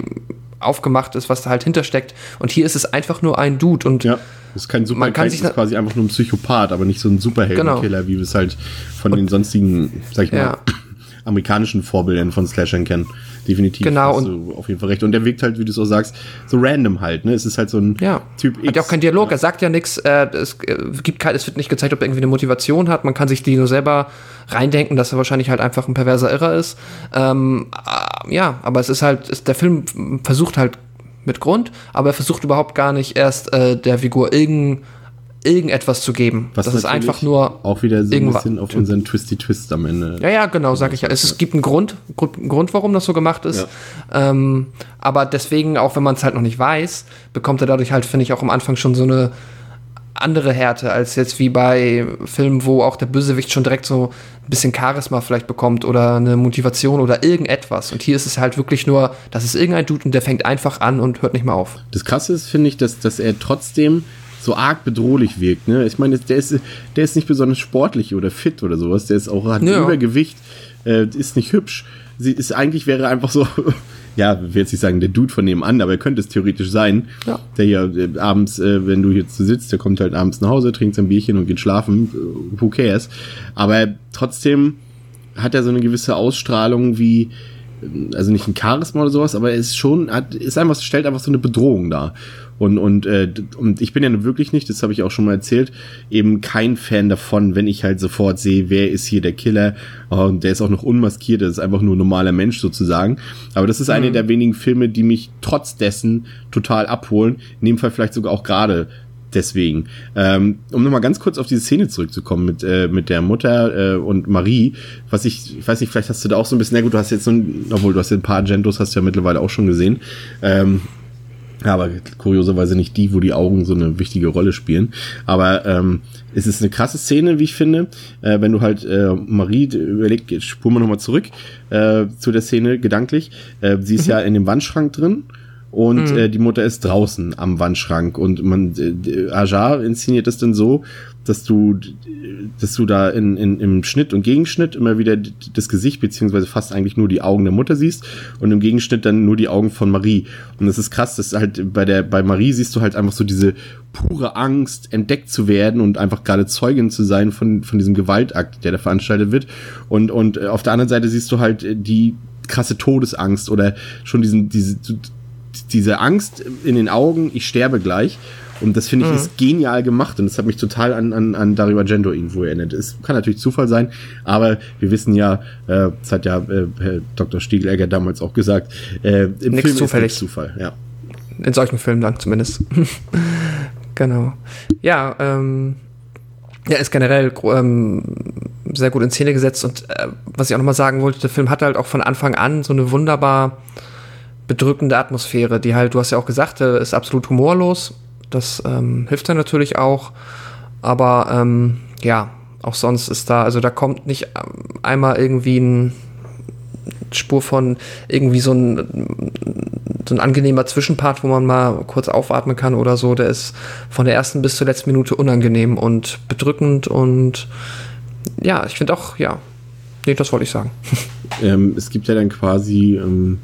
Speaker 3: aufgemacht ist, was da halt hintersteckt. Und hier ist es einfach nur ein Dude und
Speaker 2: ja. Das ist kein Super man kann sich ist quasi einfach nur ein Psychopath, aber nicht so ein Superheldenkiller, genau. wie wir es halt von und den sonstigen, sag ich mal, ja. amerikanischen Vorbildern von Slashern kennen. Definitiv.
Speaker 3: Genau.
Speaker 2: Hast du auf jeden Fall recht. Und der wirkt halt, wie du so sagst, so random halt. Ne? Es ist halt so ein
Speaker 3: ja. Typ X. Hat ja auch keinen Dialog. Ja. Er sagt ja nichts. Äh, es äh, gibt kein, es wird nicht gezeigt, ob er irgendwie eine Motivation hat. Man kann sich die nur selber reindenken, dass er wahrscheinlich halt einfach ein perverser Irrer ist. Ähm, äh, ja, aber es ist halt, es, der Film versucht halt mit Grund, aber er versucht überhaupt gar nicht erst äh, der Figur irgendein irgendetwas zu geben.
Speaker 2: Was das ist einfach nur auch wieder so ein bisschen auf unseren Twisty Twist am Ende.
Speaker 3: Ja, ja, genau, sag ich ja. Es, es gibt einen Grund, Grund, Grund, warum das so gemacht ist. Ja. Ähm, aber deswegen, auch wenn man es halt noch nicht weiß, bekommt er dadurch halt, finde ich, auch am Anfang schon so eine andere Härte als jetzt wie bei Filmen, wo auch der Bösewicht schon direkt so ein bisschen Charisma vielleicht bekommt oder eine Motivation oder irgendetwas. Und hier ist es halt wirklich nur, das ist irgendein Dude und der fängt einfach an und hört nicht mehr auf.
Speaker 2: Das Krasse ist, finde ich, dass, dass er trotzdem so arg bedrohlich wirkt. Ne? Ich meine, der ist, der ist nicht besonders sportlich oder fit oder sowas. Der ist auch, hat ja. Übergewicht, äh, ist nicht hübsch. Sie ist eigentlich wäre einfach so, ja, ich will jetzt nicht sagen, der Dude von nebenan, aber er könnte es theoretisch sein. Ja. Der hier äh, abends, äh, wenn du hier zu sitzt, der kommt halt abends nach Hause, trinkt sein Bierchen und geht schlafen. Who cares? Aber trotzdem hat er so eine gewisse Ausstrahlung wie, also nicht ein Charisma oder sowas, aber er ist schon, hat, ist einfach, stellt einfach so eine Bedrohung dar. Und, und, äh, und ich bin ja wirklich nicht, das habe ich auch schon mal erzählt, eben kein Fan davon, wenn ich halt sofort sehe, wer ist hier der Killer. Und der ist auch noch unmaskiert, das ist einfach nur ein normaler Mensch sozusagen. Aber das ist mhm. eine der wenigen Filme, die mich trotz dessen total abholen. In dem Fall vielleicht sogar auch gerade deswegen. Ähm, um nochmal ganz kurz auf diese Szene zurückzukommen mit, äh, mit der Mutter äh, und Marie, was ich, ich weiß nicht, vielleicht hast du da auch so ein bisschen, na gut, du hast jetzt so ein, obwohl du hast ja ein paar Argentos, hast du ja mittlerweile auch schon gesehen. Ähm, aber kurioserweise nicht die, wo die Augen so eine wichtige Rolle spielen. Aber ähm, es ist eine krasse Szene, wie ich finde. Äh, wenn du halt äh, Marie überlegt, spuren wir nochmal zurück äh, zu der Szene gedanklich. Äh, sie ist mhm. ja in dem Wandschrank drin und mhm. äh, die Mutter ist draußen am Wandschrank und man äh, Ajar inszeniert das dann so, dass du, dass du da in, in, im Schnitt und Gegenschnitt immer wieder das Gesicht beziehungsweise fast eigentlich nur die Augen der Mutter siehst und im Gegenschnitt dann nur die Augen von Marie. Und das ist krass, dass halt bei der, bei Marie siehst du halt einfach so diese pure Angst, entdeckt zu werden und einfach gerade Zeugin zu sein von, von diesem Gewaltakt, der da veranstaltet wird. Und, und auf der anderen Seite siehst du halt die krasse Todesangst oder schon diesen, diese, diese Angst in den Augen, ich sterbe gleich. Und das finde ich mhm. ist genial gemacht und das hat mich total an, an, an Dario Argento irgendwo erinnert. Es kann natürlich Zufall sein, aber wir wissen ja, äh, das hat ja äh, Dr. Stiegelegger damals auch gesagt, äh, im
Speaker 3: Nichts
Speaker 2: Film
Speaker 3: zufällig.
Speaker 2: ist Zufall, ja.
Speaker 3: In solchen Filmen dann zumindest. genau. Ja, ähm, ja, ist generell ähm, sehr gut in Szene gesetzt und äh, was ich auch nochmal sagen wollte, der Film hat halt auch von Anfang an so eine wunderbar bedrückende Atmosphäre, die halt, du hast ja auch gesagt, äh, ist absolut humorlos, das ähm, hilft dann natürlich auch. Aber ähm, ja, auch sonst ist da, also da kommt nicht ähm, einmal irgendwie ein Spur von irgendwie so ein, so ein angenehmer Zwischenpart, wo man mal kurz aufatmen kann oder so. Der ist von der ersten bis zur letzten Minute unangenehm und bedrückend und ja, ich finde auch, ja, nee, das wollte ich sagen.
Speaker 2: ähm, es gibt ja dann quasi, ähm,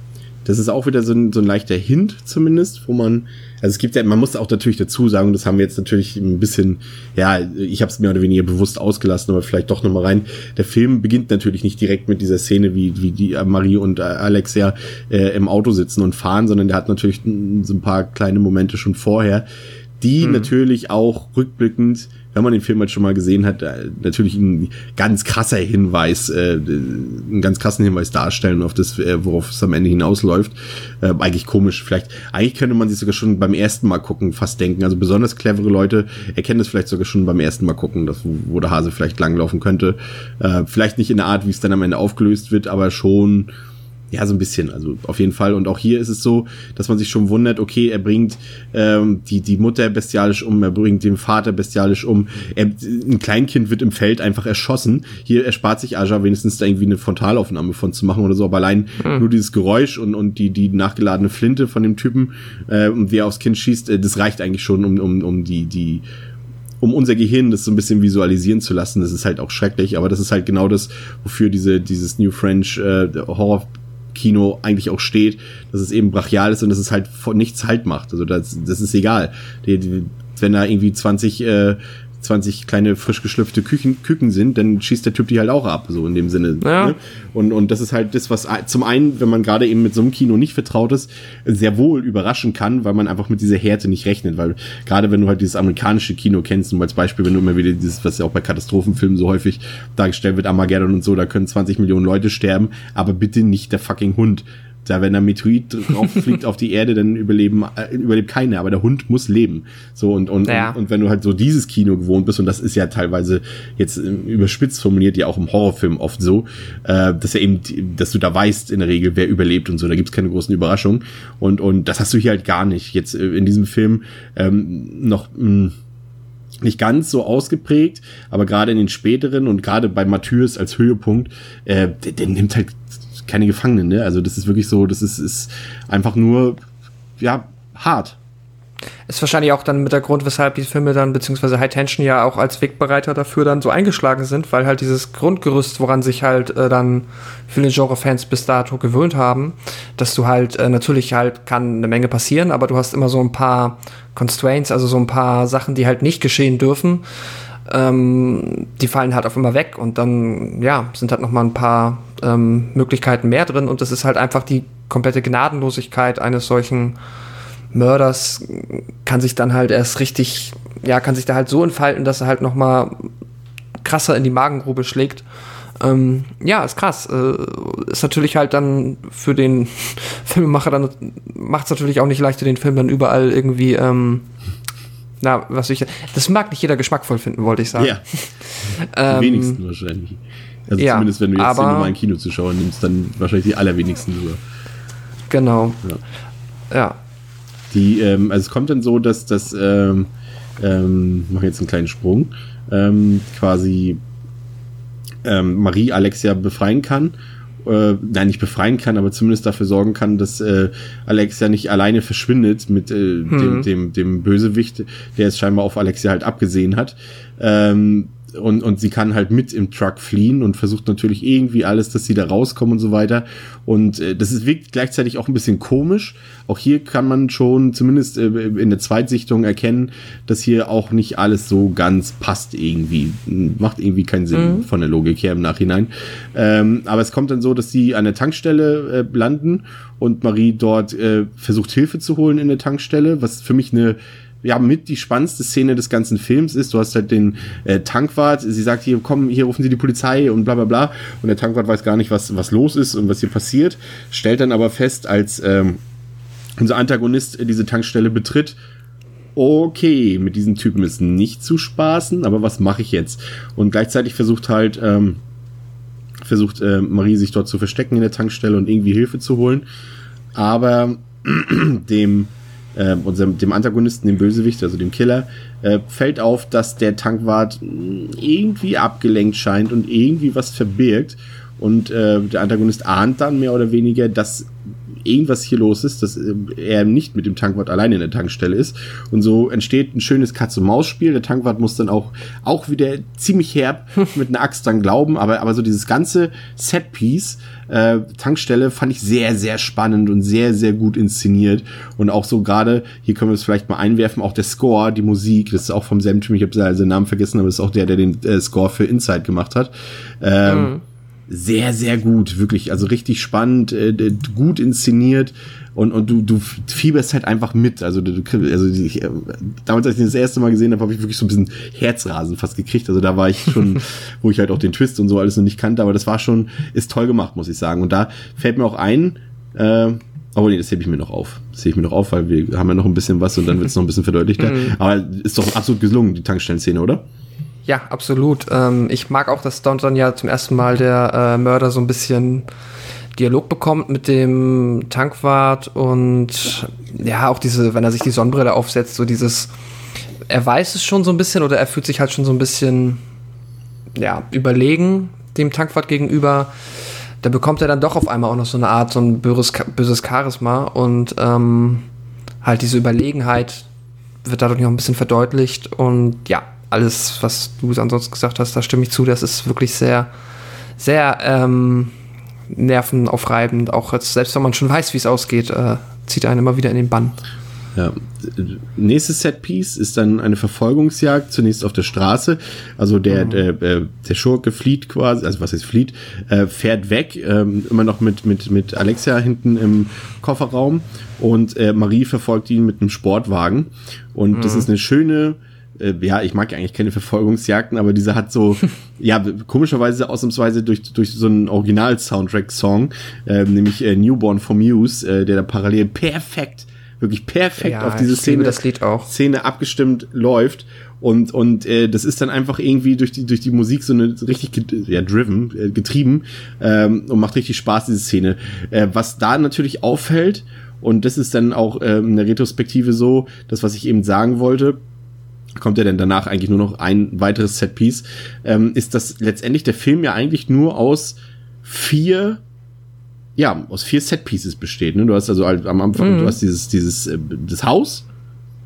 Speaker 2: das ist auch wieder so ein, so ein leichter Hint zumindest, wo man, also es gibt ja, man muss auch natürlich dazu sagen, das haben wir jetzt natürlich ein bisschen, ja, ich habe es mehr oder weniger bewusst ausgelassen, aber vielleicht doch nochmal rein. Der Film beginnt natürlich nicht direkt mit dieser Szene, wie, wie die äh, Marie und äh, Alex ja äh, im Auto sitzen und fahren, sondern der hat natürlich so ein paar kleine Momente schon vorher, die hm. natürlich auch rückblickend wenn man den Film halt schon mal gesehen hat, äh, natürlich ein ganz krasser Hinweis, äh, einen ganz krassen Hinweis darstellen auf das, äh, worauf es am Ende hinausläuft. Äh, eigentlich komisch. Vielleicht, eigentlich könnte man sich sogar schon beim ersten Mal gucken fast denken. Also besonders clevere Leute erkennen es vielleicht sogar schon beim ersten Mal gucken, dass, wo der Hase vielleicht langlaufen könnte. Äh, vielleicht nicht in der Art, wie es dann am Ende aufgelöst wird, aber schon ja, so ein bisschen, also auf jeden Fall. Und auch hier ist es so, dass man sich schon wundert, okay, er bringt ähm, die, die Mutter bestialisch um, er bringt den Vater bestialisch um. Er, ein Kleinkind wird im Feld einfach erschossen. Hier erspart sich Aja wenigstens da irgendwie eine Frontalaufnahme von zu machen oder so, aber allein hm. nur dieses Geräusch und, und die, die nachgeladene Flinte von dem Typen äh, und wie er aufs Kind schießt, äh, das reicht eigentlich schon, um, um, um die, die um unser Gehirn das so ein bisschen visualisieren zu lassen. Das ist halt auch schrecklich, aber das ist halt genau das, wofür diese, dieses New French äh, Horror Kino eigentlich auch steht, dass es eben brachial ist und dass es halt nichts Halt macht. Also das, das ist egal. Die, die, wenn da irgendwie 20 äh, 20 kleine frisch geschlüpfte Küchen, Küken sind, dann schießt der Typ die halt auch ab, so in dem Sinne. Ja. Ne? Und, und das ist halt das, was zum einen, wenn man gerade eben mit so einem Kino nicht vertraut ist, sehr wohl überraschen kann, weil man einfach mit dieser Härte nicht rechnet. Weil gerade wenn du halt dieses amerikanische Kino kennst, und als Beispiel, wenn du immer wieder dieses, was ja auch bei Katastrophenfilmen so häufig dargestellt wird, Armageddon und so, da können 20 Millionen Leute sterben, aber bitte nicht der fucking Hund da wenn ein Meteorit drauf fliegt auf die Erde, dann überleben äh, überlebt keiner, aber der Hund muss leben. So und und, ja. und und wenn du halt so dieses Kino gewohnt bist und das ist ja teilweise jetzt äh, überspitzt formuliert ja auch im Horrorfilm oft so, äh, dass ja eben dass du da weißt in der Regel wer überlebt und so, da gibt's keine großen Überraschungen und und das hast du hier halt gar nicht. Jetzt äh, in diesem Film ähm, noch mh, hm, nicht ganz so ausgeprägt, aber gerade in den späteren und gerade bei Matthäus als Höhepunkt, äh, der, der nimmt halt keine Gefangenen, ne? Also das ist wirklich so, das ist, ist einfach nur, ja, hart.
Speaker 3: Ist wahrscheinlich auch dann mit der Grund, weshalb die Filme dann, beziehungsweise High Tension ja auch als Wegbereiter dafür dann so eingeschlagen sind, weil halt dieses Grundgerüst, woran sich halt äh, dann viele Genre-Fans bis dato gewöhnt haben, dass du halt, äh, natürlich halt kann eine Menge passieren, aber du hast immer so ein paar Constraints, also so ein paar Sachen, die halt nicht geschehen dürfen ähm, die fallen halt auf immer weg und dann, ja, sind halt noch mal ein paar ähm, Möglichkeiten mehr drin und das ist halt einfach die komplette Gnadenlosigkeit eines solchen Mörders kann sich dann halt erst richtig, ja, kann sich da halt so entfalten, dass er halt noch mal krasser in die Magengrube schlägt. Ähm, ja, ist krass. Äh, ist natürlich halt dann für den Filmemacher dann macht es natürlich auch nicht leichter, den Film dann überall irgendwie ähm, na, was ich, das mag nicht jeder geschmackvoll finden, wollte ich sagen. Ja.
Speaker 2: Die ähm, wenigsten wahrscheinlich. Also ja, zumindest, wenn du jetzt aber, den normalen Kinozuschauer nimmst, dann wahrscheinlich die allerwenigsten sogar.
Speaker 3: Genau.
Speaker 2: Ja. ja. Die, ähm, also es kommt dann so, dass das, ähm, ähm, mache jetzt einen kleinen Sprung, ähm, quasi ähm, Marie Alexia befreien kann äh, nein, nicht befreien kann, aber zumindest dafür sorgen kann, dass äh, Alexia nicht alleine verschwindet mit äh, hm. dem, dem, dem Bösewicht, der es scheinbar auf Alexia halt abgesehen hat. Ähm, und, und sie kann halt mit im Truck fliehen und versucht natürlich irgendwie alles, dass sie da rauskommen und so weiter. Und äh, das ist wirkt gleichzeitig auch ein bisschen komisch. Auch hier kann man schon zumindest äh, in der Zweitsichtung erkennen, dass hier auch nicht alles so ganz passt irgendwie. Macht irgendwie keinen Sinn mhm. von der Logik her im Nachhinein. Ähm, aber es kommt dann so, dass sie an der Tankstelle äh, landen und Marie dort äh, versucht Hilfe zu holen in der Tankstelle, was für mich eine ja mit die spannendste Szene des ganzen Films ist. Du hast halt den äh, Tankwart, sie sagt hier, komm, hier rufen Sie die Polizei und bla bla bla. Und der Tankwart weiß gar nicht, was, was los ist und was hier passiert. Stellt dann aber fest, als ähm, unser Antagonist diese Tankstelle betritt, okay, mit diesen Typen ist nicht zu spaßen, aber was mache ich jetzt? Und gleichzeitig versucht halt, ähm, versucht äh, Marie sich dort zu verstecken in der Tankstelle und irgendwie Hilfe zu holen. Aber dem äh, unserem, dem Antagonisten, dem Bösewicht, also dem Killer, äh, fällt auf, dass der Tankwart irgendwie abgelenkt scheint und irgendwie was verbirgt. Und äh, der Antagonist ahnt dann mehr oder weniger, dass irgendwas hier los ist, dass äh, er nicht mit dem Tankwart alleine in der Tankstelle ist. Und so entsteht ein schönes Katz-und-Maus-Spiel. Der Tankwart muss dann auch, auch wieder ziemlich herb mit einer Axt dann glauben, aber, aber so dieses ganze Set-Piece, äh, Tankstelle fand ich sehr, sehr spannend und sehr, sehr gut inszeniert. Und auch so gerade, hier können wir es vielleicht mal einwerfen, auch der Score, die Musik, das ist auch vom selben Team, ich habe also den Namen vergessen, aber das ist auch der, der den äh, Score für Inside gemacht hat. Ähm, mhm. Sehr, sehr gut, wirklich. Also richtig spannend, äh, gut inszeniert und, und du, du fieberst halt einfach mit. Also, du, also ich, äh, damals, als ich das erste Mal gesehen habe, habe ich wirklich so ein bisschen Herzrasen fast gekriegt. Also da war ich schon, wo ich halt auch den Twist und so alles noch nicht kannte, aber das war schon, ist toll gemacht, muss ich sagen. Und da fällt mir auch ein, äh, Oh nee, das hebe ich mir noch auf. Das hebe ich mir noch auf, weil wir haben ja noch ein bisschen was und dann wird es noch ein bisschen verdeutlichter. Mhm. Aber ist doch absolut gelungen, die Tankstellenszene, oder?
Speaker 3: Ja, absolut. Ähm, ich mag auch, dass Downton ja zum ersten Mal der äh, Mörder so ein bisschen Dialog bekommt mit dem Tankwart und ja, auch diese, wenn er sich die Sonnenbrille aufsetzt, so dieses, er weiß es schon so ein bisschen oder er fühlt sich halt schon so ein bisschen, ja, überlegen dem Tankwart gegenüber. Da bekommt er dann doch auf einmal auch noch so eine Art, so ein böses, böses Charisma und ähm, halt diese Überlegenheit wird dadurch noch ein bisschen verdeutlicht und ja, alles, was du ansonsten gesagt hast, da stimme ich zu, das ist wirklich sehr, sehr, ähm, nervenaufreibend. Auch jetzt, selbst wenn man schon weiß, wie es ausgeht, äh, zieht einen immer wieder in den Bann.
Speaker 2: Ja. Nächstes Setpiece ist dann eine Verfolgungsjagd, zunächst auf der Straße. Also der, mhm. der, der, der Schurke flieht quasi, also was ist flieht, äh, fährt weg, ähm, immer noch mit, mit, mit Alexia hinten im Kofferraum und äh, Marie verfolgt ihn mit einem Sportwagen. Und mhm. das ist eine schöne, äh, ja, ich mag ja eigentlich keine Verfolgungsjagden, aber dieser hat so, ja, komischerweise ausnahmsweise durch, durch so einen Original-Soundtrack-Song, äh, nämlich äh, Newborn for Muse, äh, der da parallel perfekt, wirklich perfekt ja, auf diese Szene,
Speaker 3: das Lied auch.
Speaker 2: Szene abgestimmt läuft. Und, und äh, das ist dann einfach irgendwie durch die, durch die Musik so eine richtig ja, driven, äh, getrieben ähm, und macht richtig Spaß, diese Szene. Äh, was da natürlich auffällt, und das ist dann auch ähm, eine Retrospektive so, das, was ich eben sagen wollte, kommt ja dann danach eigentlich nur noch ein weiteres Setpiece, ähm, ist, dass letztendlich der Film ja eigentlich nur aus vier ja, aus vier Setpieces besteht. Ne? Du hast also am Anfang, mhm. du hast dieses, dieses, äh, das Haus,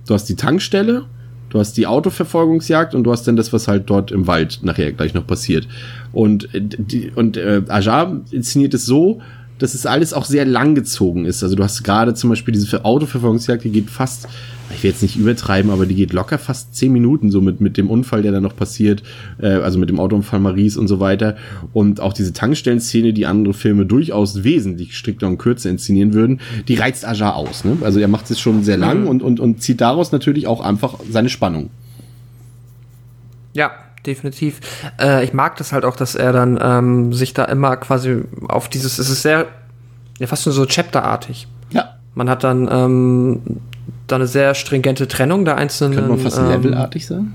Speaker 2: du hast die Tankstelle, du hast die Autoverfolgungsjagd und du hast dann das, was halt dort im Wald nachher gleich noch passiert. Und, äh, die, und äh, Ajar inszeniert es so, dass es alles auch sehr langgezogen ist. Also du hast gerade zum Beispiel diese Autoverfolgungsjagd, die geht fast, ich will jetzt nicht übertreiben, aber die geht locker fast zehn Minuten so mit, mit dem Unfall, der da noch passiert, äh, also mit dem Autounfall Maries und so weiter. Und auch diese Tankstellenszene, die andere Filme durchaus wesentlich strikter und kürzer inszenieren würden, die reizt Aja aus. Ne? Also er macht es schon sehr lang mhm. und, und, und zieht daraus natürlich auch einfach seine Spannung.
Speaker 3: Ja, definitiv. Äh, ich mag das halt auch, dass er dann ähm, sich da immer quasi auf dieses, es ist sehr, ja, fast nur so chapterartig.
Speaker 2: Ja.
Speaker 3: Man hat dann ähm, da eine sehr stringente Trennung der einzelnen.
Speaker 2: Könnte man fast ähm, levelartig sagen?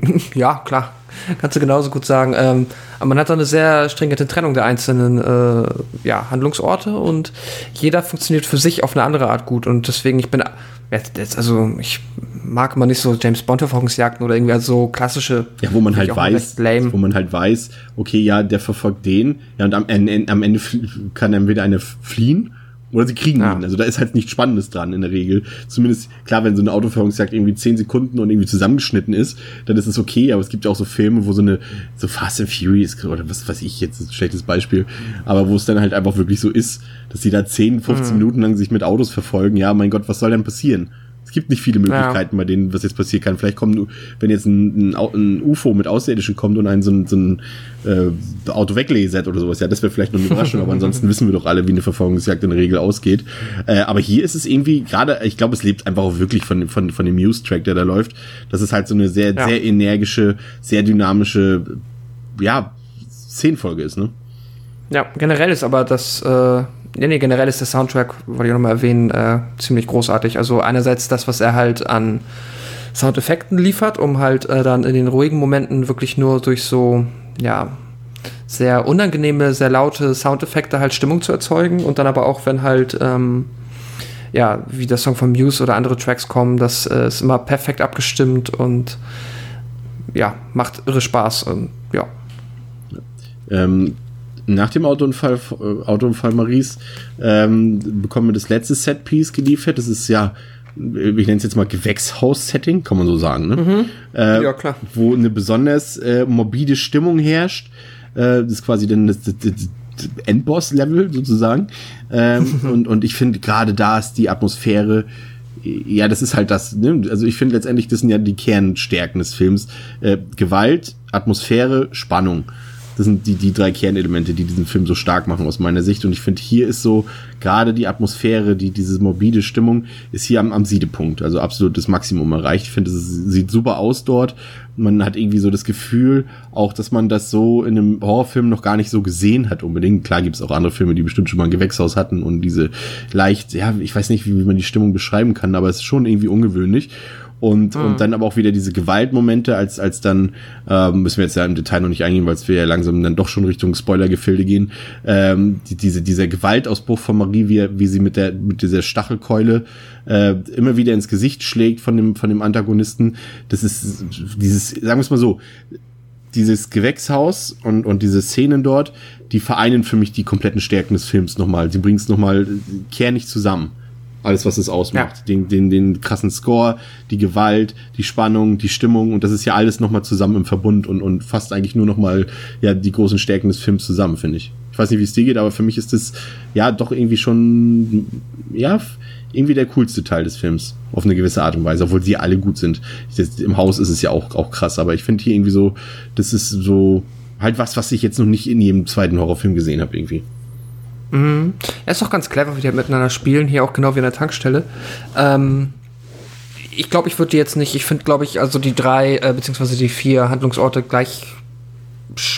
Speaker 3: ja, klar. Kannst du genauso gut sagen. Ähm, aber man hat da eine sehr stringente Trennung der einzelnen äh, ja, Handlungsorte und jeder funktioniert für sich auf eine andere Art gut. Und deswegen, ich bin jetzt, also ich mag immer nicht so James Bond Verfolgungsjagden oder irgendwie so klassische.
Speaker 2: Ja, wo man halt weiß, wo man halt weiß, okay, ja, der verfolgt den, ja, und am, am Ende kann entweder einer fliehen oder sie kriegen ja. ihn. Also da ist halt nichts Spannendes dran in der Regel. Zumindest, klar, wenn so eine Autoführungsjagd irgendwie zehn Sekunden und irgendwie zusammengeschnitten ist, dann ist es okay, aber es gibt ja auch so Filme, wo so eine, so Fast and Furious, oder was weiß ich jetzt, ist ein schlechtes Beispiel, aber wo es dann halt einfach wirklich so ist, dass sie da 10, 15 mhm. Minuten lang sich mit Autos verfolgen. Ja, mein Gott, was soll denn passieren? Es gibt nicht viele Möglichkeiten, ja. bei denen was jetzt passieren kann. Vielleicht kommt, wenn jetzt ein, ein, ein UFO mit Außerirdischen kommt und einen so ein, so ein äh, Auto weglasert oder sowas, ja, das wäre vielleicht noch eine Überraschung, aber ansonsten wissen wir doch alle, wie eine Verfolgungsjagd in der Regel ausgeht. Äh, aber hier ist es irgendwie gerade, ich glaube, es lebt einfach auch wirklich von, von, von dem Muse-Track, der da läuft. Das ist halt so eine sehr, ja. sehr energische, sehr dynamische, ja, Szenenfolge ist, ne?
Speaker 3: Ja, generell ist aber das, äh nee, nee, generell ist der Soundtrack, wollte ich nochmal erwähnen, äh, ziemlich großartig. Also einerseits das, was er halt an Soundeffekten liefert, um halt äh, dann in den ruhigen Momenten wirklich nur durch so, ja, sehr unangenehme, sehr laute Soundeffekte halt Stimmung zu erzeugen und dann aber auch, wenn halt, ähm, ja, wie der Song von Muse oder andere Tracks kommen, das äh, ist immer perfekt abgestimmt und ja, macht irre Spaß und ja.
Speaker 2: Ähm, nach dem Autounfall, äh, Autounfall Maries ähm, bekommen wir das letzte Setpiece geliefert. Das ist ja, ich nenne es jetzt mal Gewächshaus-Setting, kann man so sagen, ne? Mhm. Äh, ja, klar. Wo eine besonders äh, morbide Stimmung herrscht. Äh, das ist quasi dann das, das, das Endboss-Level sozusagen. Ähm, und, und ich finde, gerade da ist die Atmosphäre ja, das ist halt das, ne? Also ich finde letztendlich, das sind ja die Kernstärken des Films. Äh, Gewalt, Atmosphäre, Spannung. Das sind die, die drei Kernelemente, die diesen Film so stark machen aus meiner Sicht. Und ich finde, hier ist so gerade die Atmosphäre, die, diese morbide Stimmung, ist hier am, am Siedepunkt. Also absolut das Maximum erreicht. Ich finde, es sieht super aus dort. Man hat irgendwie so das Gefühl, auch, dass man das so in einem Horrorfilm noch gar nicht so gesehen hat unbedingt. Klar gibt es auch andere Filme, die bestimmt schon mal ein Gewächshaus hatten und diese leicht, ja, ich weiß nicht, wie, wie man die Stimmung beschreiben kann, aber es ist schon irgendwie ungewöhnlich und, mhm. und dann aber auch wieder diese Gewaltmomente, als, als dann, ähm, müssen wir jetzt ja im Detail noch nicht eingehen, weil es wir ja langsam dann doch schon Richtung Spoilergefilde gehen, ähm, die, diese, dieser Gewaltausbruch von Marie, wie, wie sie mit der, mit dieser Stachelkeule äh, immer wieder ins Gesicht schlägt von dem, von dem Antagonisten, das ist dieses, sagen wir es mal so, dieses Gewächshaus und, und diese Szenen dort, die vereinen für mich die kompletten Stärken des Films nochmal. Sie bringen es nochmal kernig zusammen. Alles, was es ausmacht. Ja. Den, den, den krassen Score, die Gewalt, die Spannung, die Stimmung und das ist ja alles nochmal zusammen im Verbund und, und fasst eigentlich nur nochmal ja, die großen Stärken des Films zusammen, finde ich. Ich weiß nicht, wie es dir geht, aber für mich ist das ja doch irgendwie schon, ja, irgendwie der coolste Teil des Films. Auf eine gewisse Art und Weise, obwohl sie alle gut sind. Das, Im Haus ist es ja auch, auch krass, aber ich finde hier irgendwie so, das ist so halt was, was ich jetzt noch nicht in jedem zweiten Horrorfilm gesehen habe, irgendwie.
Speaker 3: Mhm. Er ist auch ganz clever, wie die halt miteinander spielen, hier auch genau wie an der Tankstelle. Ähm, ich glaube, ich würde jetzt nicht, ich finde, glaube ich, also die drei, äh, beziehungsweise die vier Handlungsorte gleich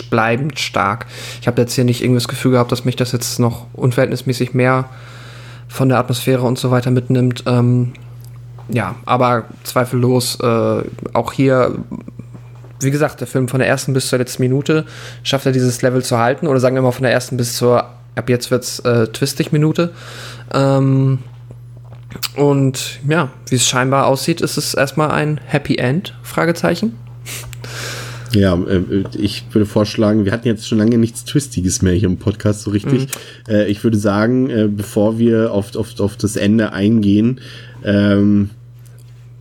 Speaker 3: bleibend stark. Ich habe jetzt hier nicht irgendwie das Gefühl gehabt, dass mich das jetzt noch unverhältnismäßig mehr von der Atmosphäre und so weiter mitnimmt. Ähm, ja, aber zweifellos äh, auch hier, wie gesagt, der Film von der ersten bis zur letzten Minute schafft er dieses Level zu halten oder sagen wir mal von der ersten bis zur ab jetzt wird's äh, twistig Minute. Ähm, und ja, wie es scheinbar aussieht, ist es erstmal ein Happy End? Fragezeichen.
Speaker 2: Ja, äh, ich würde vorschlagen, wir hatten jetzt schon lange nichts Twistiges mehr hier im Podcast so richtig. Mhm. Äh, ich würde sagen, äh, bevor wir auf, auf, auf das Ende eingehen, ähm,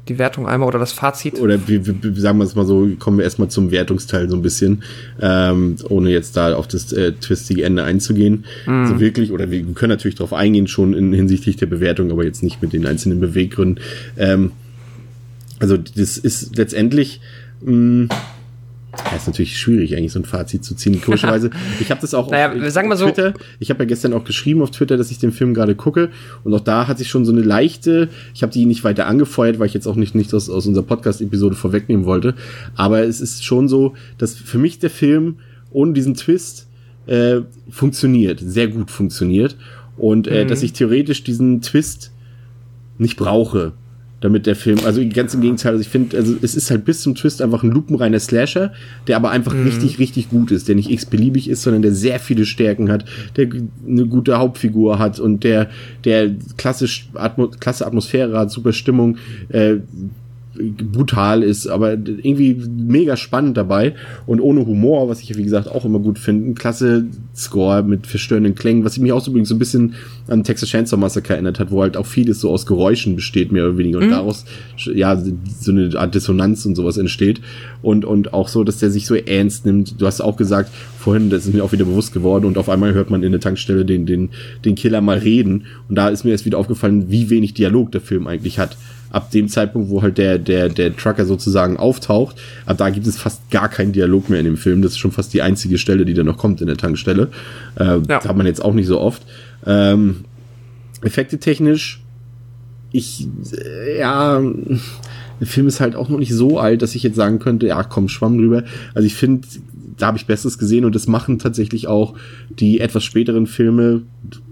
Speaker 3: die Wertung einmal oder das Fazit?
Speaker 2: Oder wie, wie, sagen wir es mal so, kommen wir erstmal zum Wertungsteil so ein bisschen, ähm, ohne jetzt da auf das äh, twistige Ende einzugehen. Mhm. Also wirklich, oder wir können natürlich darauf eingehen, schon in, hinsichtlich der Bewertung, aber jetzt nicht mit den einzelnen Beweggründen. Ähm, also das ist letztendlich mh, ja, ist natürlich schwierig, eigentlich so ein Fazit zu ziehen. Komischerweise, ich habe das auch
Speaker 3: naja, auf, sagen wir so.
Speaker 2: Twitter. Ich habe ja gestern auch geschrieben auf Twitter, dass ich den Film gerade gucke. Und auch da hat sich schon so eine leichte, ich habe die nicht weiter angefeuert, weil ich jetzt auch nicht nichts aus, aus unserer Podcast-Episode vorwegnehmen wollte. Aber es ist schon so, dass für mich der Film ohne diesen Twist äh, funktioniert, sehr gut funktioniert. Und äh, mhm. dass ich theoretisch diesen Twist nicht brauche damit der Film, also ganz im Gegenteil, also ich finde, also es ist halt bis zum Twist einfach ein lupenreiner Slasher, der aber einfach mhm. richtig, richtig gut ist, der nicht x-beliebig ist, sondern der sehr viele Stärken hat, der eine gute Hauptfigur hat und der, der klassisch, Atmo klasse Atmosphäre hat, super Stimmung, äh, brutal ist, aber irgendwie mega spannend dabei und ohne Humor, was ich wie gesagt auch immer gut finde. Klasse Score mit verstörenden Klängen, was mich auch so übrigens so ein bisschen an Texas Chainsaw Massacre erinnert hat, wo halt auch vieles so aus Geräuschen besteht, mehr oder weniger und mhm. daraus ja so eine Art Dissonanz und sowas entsteht und und auch so, dass der sich so ernst nimmt. Du hast auch gesagt vorhin, das ist mir auch wieder bewusst geworden und auf einmal hört man in der Tankstelle den den den Killer mal reden und da ist mir erst wieder aufgefallen, wie wenig Dialog der Film eigentlich hat ab dem Zeitpunkt, wo halt der, der, der Trucker sozusagen auftaucht, ab da gibt es fast gar keinen Dialog mehr in dem Film. Das ist schon fast die einzige Stelle, die da noch kommt in der Tankstelle. Äh, ja. Das hat man jetzt auch nicht so oft. Ähm, Effekte technisch, ich, äh, ja, der Film ist halt auch noch nicht so alt, dass ich jetzt sagen könnte, ja, komm, schwamm drüber. Also ich finde, da habe ich Besseres gesehen und das machen tatsächlich auch die etwas späteren Filme.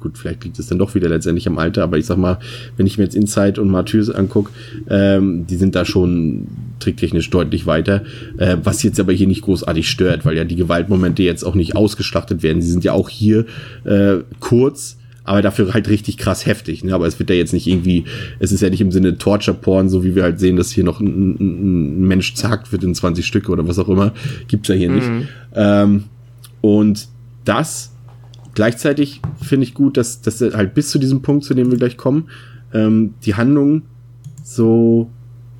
Speaker 2: Gut, vielleicht liegt es dann doch wieder letztendlich am Alter, aber ich sag mal, wenn ich mir jetzt Inside und Martyrs angucke, ähm, die sind da schon tricktechnisch deutlich weiter, äh, was jetzt aber hier nicht großartig stört, weil ja die Gewaltmomente jetzt auch nicht ausgeschlachtet werden. Sie sind ja auch hier äh, kurz, aber dafür halt richtig krass heftig. Ne? Aber es wird ja jetzt nicht irgendwie, es ist ja nicht im Sinne Torture-Porn, so wie wir halt sehen, dass hier noch ein, ein, Mensch zagt wird in 20 Stücke oder was auch immer. Gibt's ja hier mhm. nicht. Ähm, und das gleichzeitig finde ich gut, dass, dass halt bis zu diesem Punkt, zu dem wir gleich kommen, ähm, die Handlung so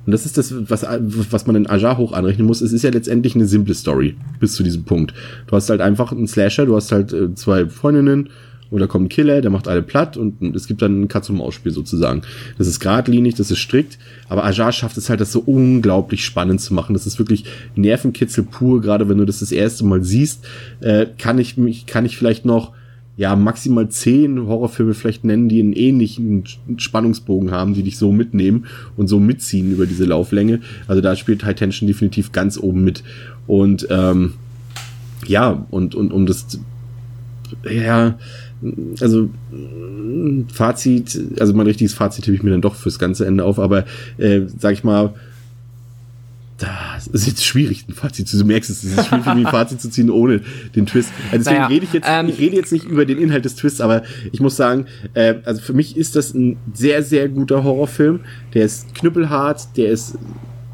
Speaker 2: und das ist das, was, was man in Ajar hoch anrechnen muss. Es ist ja letztendlich eine simple Story bis zu diesem Punkt. Du hast halt einfach einen Slasher, du hast halt äh, zwei Freundinnen oder kommt ein Killer, der macht alle platt und es gibt dann ein Katz- und Maus-Spiel sozusagen. Das ist geradlinig, das ist strikt, aber Ajar schafft es halt, das so unglaublich spannend zu machen. Das ist wirklich Nervenkitzel pur, gerade wenn du das das erste Mal siehst, äh, kann ich mich, kann ich vielleicht noch ja, maximal zehn Horrorfilme vielleicht nennen, die einen ähnlichen Spannungsbogen haben, die dich so mitnehmen und so mitziehen über diese Lauflänge. Also da spielt High Tension definitiv ganz oben mit. Und ähm, ja, und, und um das, ja, also Fazit, also mein richtiges Fazit habe ich mir dann doch fürs ganze Ende auf, aber äh, sag ich mal, das ist jetzt schwierig, ein Fazit zu, du merkst es, es ist schwierig für mich ein Fazit zu ziehen ohne den Twist. Also deswegen naja, rede ich jetzt, ähm, ich rede jetzt nicht über den Inhalt des Twists, aber ich muss sagen, äh, also für mich ist das ein sehr, sehr guter Horrorfilm. Der ist knüppelhart, der ist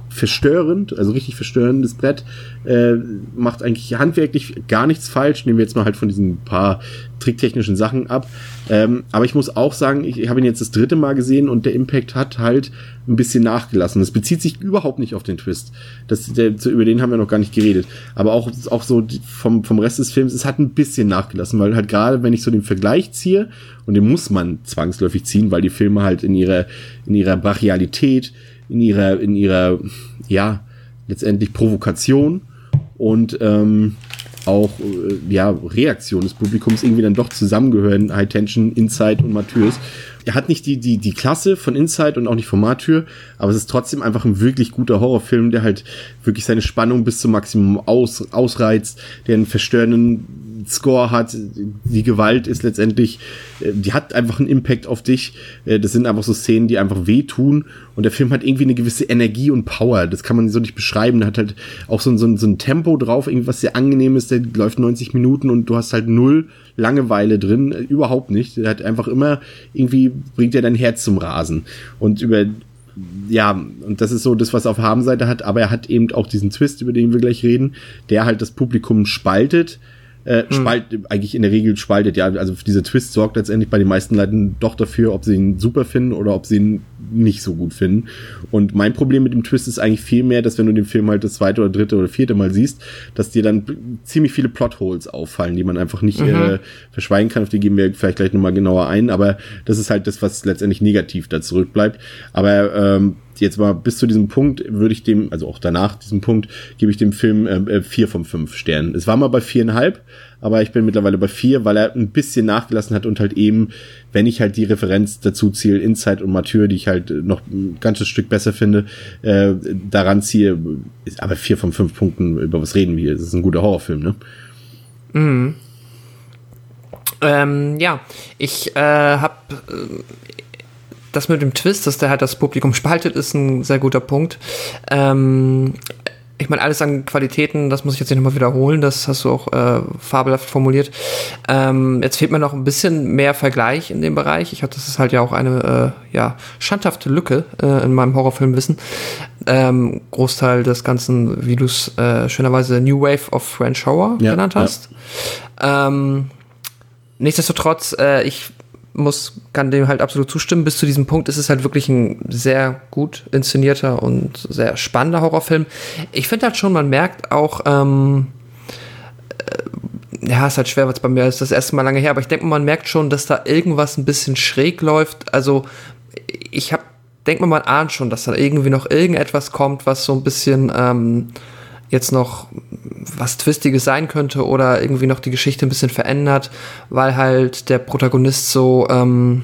Speaker 2: verstörend, also richtig verstörendes Brett, äh, macht eigentlich handwerklich gar nichts falsch, nehmen wir jetzt mal halt von diesen paar tricktechnischen Sachen ab. Ähm, aber ich muss auch sagen, ich, ich habe ihn jetzt das dritte Mal gesehen und der Impact hat halt ein bisschen nachgelassen. Das bezieht sich überhaupt nicht auf den Twist. Das, der, über den haben wir noch gar nicht geredet. Aber auch, auch so vom, vom Rest des Films, es hat ein bisschen nachgelassen, weil halt gerade, wenn ich so den Vergleich ziehe, und den muss man zwangsläufig ziehen, weil die Filme halt in ihrer, in ihrer Brachialität, in ihrer, in ihrer, ja, letztendlich Provokation und ähm, auch äh, ja, Reaktion des Publikums irgendwie dann doch zusammengehören, High Tension, Inside und Martyrs. Er hat nicht die, die, die Klasse von Inside und auch nicht von Martyr, aber es ist trotzdem einfach ein wirklich guter Horrorfilm, der halt wirklich seine Spannung bis zum Maximum aus, ausreizt, der einen verstörenden Score hat. Die Gewalt ist letztendlich, äh, die hat einfach einen Impact auf dich. Äh, das sind einfach so Szenen, die einfach wehtun. Und der Film hat irgendwie eine gewisse Energie und Power. Das kann man so nicht beschreiben. Der hat halt auch so, so, so ein Tempo drauf, irgendwas sehr angenehm ist. Der läuft 90 Minuten und du hast halt null Langeweile drin. Äh, überhaupt nicht. Der hat einfach immer irgendwie bringt er dein Herz zum Rasen. Und über ja, und das ist so das, was er auf Habenseite hat, aber er hat eben auch diesen Twist, über den wir gleich reden, der halt das Publikum spaltet äh, hm. spalt, eigentlich in der Regel spaltet, ja. Also dieser Twist sorgt letztendlich bei den meisten Leuten doch dafür, ob sie ihn super finden oder ob sie ihn nicht so gut finden. Und mein Problem mit dem Twist ist eigentlich viel mehr, dass wenn du den Film halt das zweite oder dritte oder vierte Mal siehst, dass dir dann ziemlich viele Plotholes auffallen, die man einfach nicht mhm. äh, verschweigen kann. Auf die gehen wir vielleicht gleich nochmal genauer ein. Aber das ist halt das, was letztendlich negativ da zurückbleibt. Aber ähm, jetzt mal bis zu diesem Punkt würde ich dem, also auch danach diesem Punkt, gebe ich dem Film äh, äh, vier von fünf Sternen. Es war mal bei viereinhalb, aber ich bin mittlerweile bei vier, weil er ein bisschen nachgelassen hat und halt eben, wenn ich halt die Referenz dazu ziehe, Inside und Mathieu, die ich halt noch ein ganzes Stück besser finde, äh, daran ziehe, ist aber vier von fünf Punkten, über was reden wir? Das ist ein guter Horrorfilm, ne?
Speaker 3: Mhm. Ähm, ja, ich äh, habe äh, das mit dem Twist, dass der halt das Publikum spaltet, ist ein sehr guter Punkt. Ähm, ich meine, alles an Qualitäten, das muss ich jetzt nicht nochmal wiederholen, das hast du auch äh, fabelhaft formuliert. Ähm, jetzt fehlt mir noch ein bisschen mehr Vergleich in dem Bereich. Ich hatte, das ist halt ja auch eine äh, ja, schandhafte Lücke äh, in meinem Horrorfilmwissen. Ähm, Großteil des Ganzen, wie du es äh, schönerweise New Wave of French Horror ja, genannt hast. Ja. Ähm, nichtsdestotrotz, äh, ich muss, kann dem halt absolut zustimmen. Bis zu diesem Punkt ist es halt wirklich ein sehr gut inszenierter und sehr spannender Horrorfilm. Ich finde halt schon, man merkt auch, ähm, äh, ja, ist halt schwer, was bei mir ist das erste Mal lange her, aber ich denke, man merkt schon, dass da irgendwas ein bisschen schräg läuft. Also, ich habe, denke man ahnt schon, dass da irgendwie noch irgendetwas kommt, was so ein bisschen, ähm, jetzt noch was Twistiges sein könnte oder irgendwie noch die Geschichte ein bisschen verändert, weil halt der Protagonist so, ähm,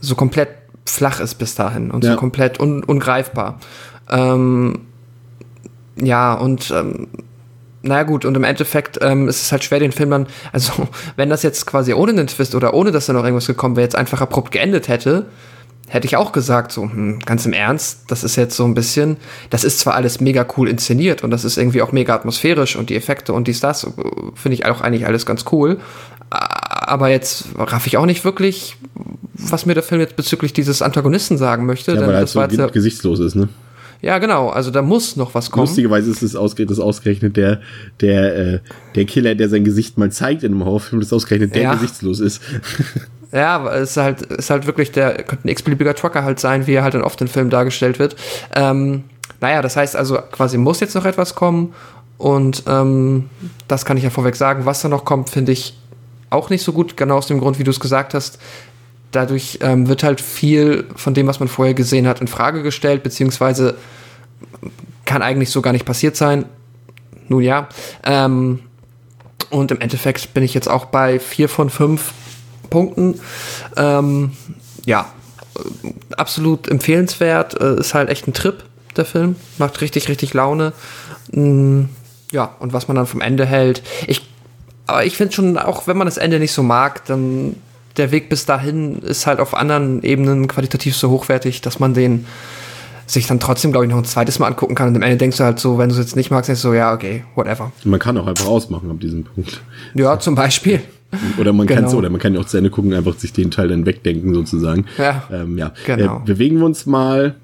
Speaker 3: so komplett flach ist bis dahin und ja. so komplett un ungreifbar. Ähm, ja, und ähm, naja gut, und im Endeffekt ähm, ist es halt schwer, den Film dann, also wenn das jetzt quasi ohne den Twist oder ohne dass da noch irgendwas gekommen wäre, jetzt einfach abrupt geendet hätte, hätte ich auch gesagt, so, hm, ganz im Ernst, das ist jetzt so ein bisschen, das ist zwar alles mega cool inszeniert und das ist irgendwie auch mega atmosphärisch und die Effekte und dies, das, finde ich auch eigentlich alles ganz cool. Aber jetzt raff ich auch nicht wirklich, was mir der Film jetzt bezüglich dieses Antagonisten sagen möchte.
Speaker 2: Ja, weil er halt so das gesichtslos ist, ne?
Speaker 3: Ja, genau. Also da muss noch was kommen.
Speaker 2: Lustigerweise ist es ausgerechnet, das ausgerechnet der, der, äh, der Killer, der sein Gesicht mal zeigt in einem Horrorfilm, das ausgerechnet der
Speaker 3: Ja.
Speaker 2: gesichtslos ist.
Speaker 3: Ja, es ist halt, ist halt wirklich der, könnte ein x-beliebiger Trucker halt sein, wie er halt dann oft in Filmen dargestellt wird. Ähm, naja, das heißt also, quasi muss jetzt noch etwas kommen und ähm, das kann ich ja vorweg sagen. Was da noch kommt, finde ich auch nicht so gut, genau aus dem Grund, wie du es gesagt hast. Dadurch ähm, wird halt viel von dem, was man vorher gesehen hat, in Frage gestellt, beziehungsweise kann eigentlich so gar nicht passiert sein. Nun ja. Ähm, und im Endeffekt bin ich jetzt auch bei vier von fünf Punkten. Ähm, ja, äh, absolut empfehlenswert. Äh, ist halt echt ein Trip, der Film. Macht richtig, richtig Laune. Mm, ja, und was man dann vom Ende hält. Ich, aber ich finde schon, auch wenn man das Ende nicht so mag, dann der Weg bis dahin ist halt auf anderen Ebenen qualitativ so hochwertig, dass man den sich dann trotzdem, glaube ich, noch ein zweites Mal angucken kann. Und am Ende denkst du halt so, wenn du es jetzt nicht magst, denkst du so, ja, okay, whatever.
Speaker 2: Man kann auch einfach ausmachen ab diesem Punkt.
Speaker 3: Ja, zum Beispiel.
Speaker 2: Oder man kann
Speaker 3: Genau.
Speaker 2: oder man kann ja auch zu Ende gucken einfach sich den Teil dann wegdenken sozusagen.
Speaker 3: Ja,
Speaker 2: ähm, ja.
Speaker 3: genau.
Speaker 2: Äh, bewegen wir uns mal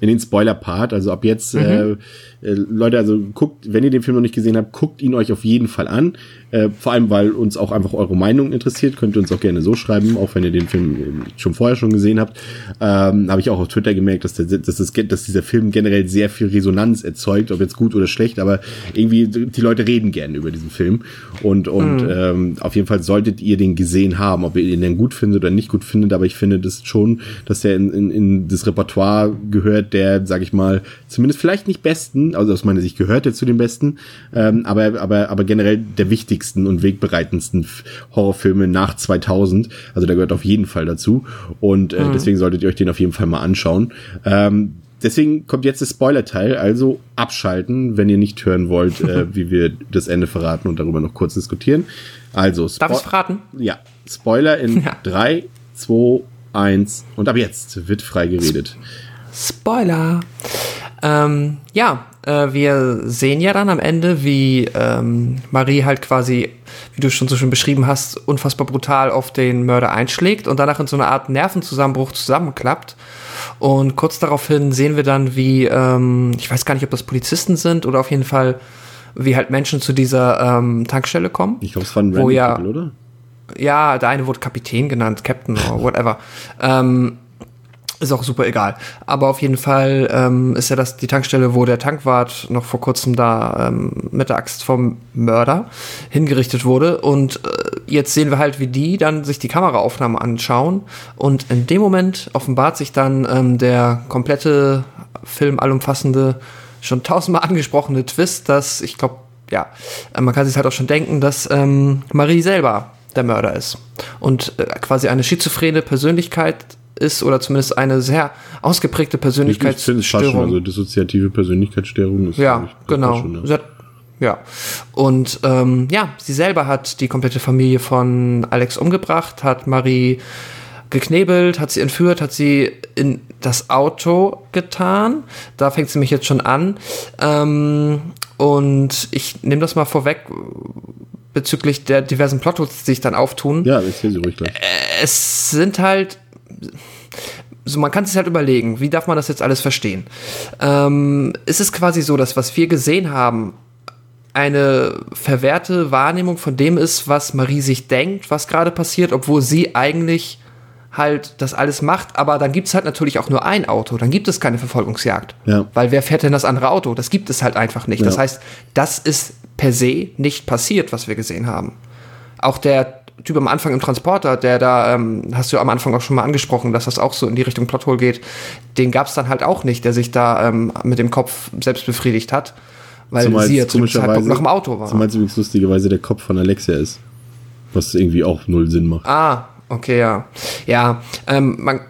Speaker 2: in den Spoiler-Part. Also ab jetzt,
Speaker 3: Mhm.
Speaker 2: äh, äh, Leute, also guckt, wenn ihr den Film noch nicht gesehen habt, guckt ihn euch auf jeden Fall an. Äh, vor allem, weil uns auch einfach eure Meinung interessiert. Könnt ihr uns auch gerne so schreiben, auch wenn ihr den Film äh, schon vorher schon gesehen habt. Ähm, Habe ich auch auf Twitter gemerkt, dass, der, dass, das, dass dieser Film generell sehr viel Resonanz erzeugt, ob jetzt gut oder schlecht, aber irgendwie die Leute reden gerne über diesen Film. Und, und
Speaker 3: Mhm.
Speaker 2: ähm, auf jeden Fall solltet ihr den gesehen haben, ob ihr ihn denn gut findet oder nicht gut findet, aber ich finde das schon, dass der in, in, in das Repertoire gehört, der, sag ich mal, zumindest vielleicht nicht besten, also aus meiner Sicht gehört er zu den besten, ähm, aber, aber, aber generell der wichtigsten und wegbereitendsten Horrorfilme nach 2000. Also der gehört auf jeden Fall dazu und äh, deswegen solltet ihr euch den auf jeden Fall mal anschauen. Ähm, Deswegen kommt jetzt der Spoiler-Teil, also abschalten, wenn ihr nicht hören wollt, äh, wie wir das Ende verraten und darüber noch kurz diskutieren. Also,
Speaker 3: Darf
Speaker 2: Spo-
Speaker 3: ich verraten?
Speaker 2: Ja, Spoiler in
Speaker 3: Ja.
Speaker 2: 3, 2, 1 und ab jetzt wird frei geredet.
Speaker 3: Spoiler. Ähm, ja, äh, wir sehen ja dann am Ende, wie ähm, Marie halt quasi, wie du schon so schön beschrieben hast, unfassbar brutal auf den Mörder einschlägt und danach in so eine Art Nervenzusammenbruch zusammenklappt. Und kurz daraufhin sehen wir dann, wie, ähm, ich weiß gar nicht, ob das Polizisten sind oder auf jeden Fall, wie halt Menschen zu dieser ähm, Tankstelle kommen.
Speaker 2: Ich glaube, es war ein
Speaker 3: Wo
Speaker 2: Random
Speaker 3: ja-
Speaker 2: oder?
Speaker 3: Ja, der eine wurde Kapitän genannt, Captain oder whatever. ähm, ist auch super egal. Aber auf jeden Fall ähm, ist ja das die Tankstelle, wo der Tankwart noch vor kurzem da ähm, mit der Axt vom Mörder hingerichtet wurde. Und äh, jetzt sehen wir halt, wie die dann sich die Kameraaufnahmen anschauen. Und in dem Moment offenbart sich dann ähm, der komplette Film allumfassende, schon tausendmal angesprochene Twist, dass ich glaube, ja, äh, man kann sich halt auch schon denken, dass ähm, Marie selber der Mörder ist und äh, quasi eine schizophrene Persönlichkeit ist oder zumindest eine sehr ausgeprägte
Speaker 2: Ich, ich finde es schon,
Speaker 3: Persönlichkeitsstörung.
Speaker 2: also dissoziative Persönlichkeitsstörung ist
Speaker 3: Ja,
Speaker 2: das
Speaker 3: genau.
Speaker 2: Schon,
Speaker 3: hat, ja. Und ähm, ja, sie selber hat die komplette Familie von Alex umgebracht, hat Marie geknebelt, hat sie entführt, hat sie in das Auto getan. Da fängt sie mich jetzt schon an. Ähm, und ich nehme das mal vorweg bezüglich der diversen Plotholes, die sich dann auftun
Speaker 2: ja. ja, erzähl sie ruhig gleich.
Speaker 3: es sind halt. So, man kann sich halt überlegen, wie darf man das jetzt alles verstehen? Ähm, ist es quasi so, dass was wir gesehen haben, eine verwehrte Wahrnehmung von dem ist, was Marie sich denkt, was gerade passiert, obwohl sie eigentlich halt das alles macht, aber dann gibt es halt natürlich auch nur ein Auto, dann gibt es keine Verfolgungsjagd.
Speaker 2: Ja.
Speaker 3: Weil wer fährt denn das andere Auto? Das gibt es halt einfach nicht. Das
Speaker 2: Ja.
Speaker 3: heißt, das ist per se nicht passiert, was wir gesehen haben. Auch der Typ am Anfang im Transporter, der da, ähm, hast du am Anfang auch schon mal angesprochen, dass das auch so in die Richtung Plothole geht, den gab es dann halt auch nicht, der sich da ähm, mit dem Kopf selbst befriedigt hat, weil
Speaker 2: Zumal
Speaker 3: sie ja zu dem Zeitpunkt noch im Auto war.
Speaker 2: Zumal es übrigens lustigerweise der Kopf von Alexia ist. Was irgendwie auch null Sinn macht.
Speaker 3: Ah, okay, ja. Ja, ähm, man,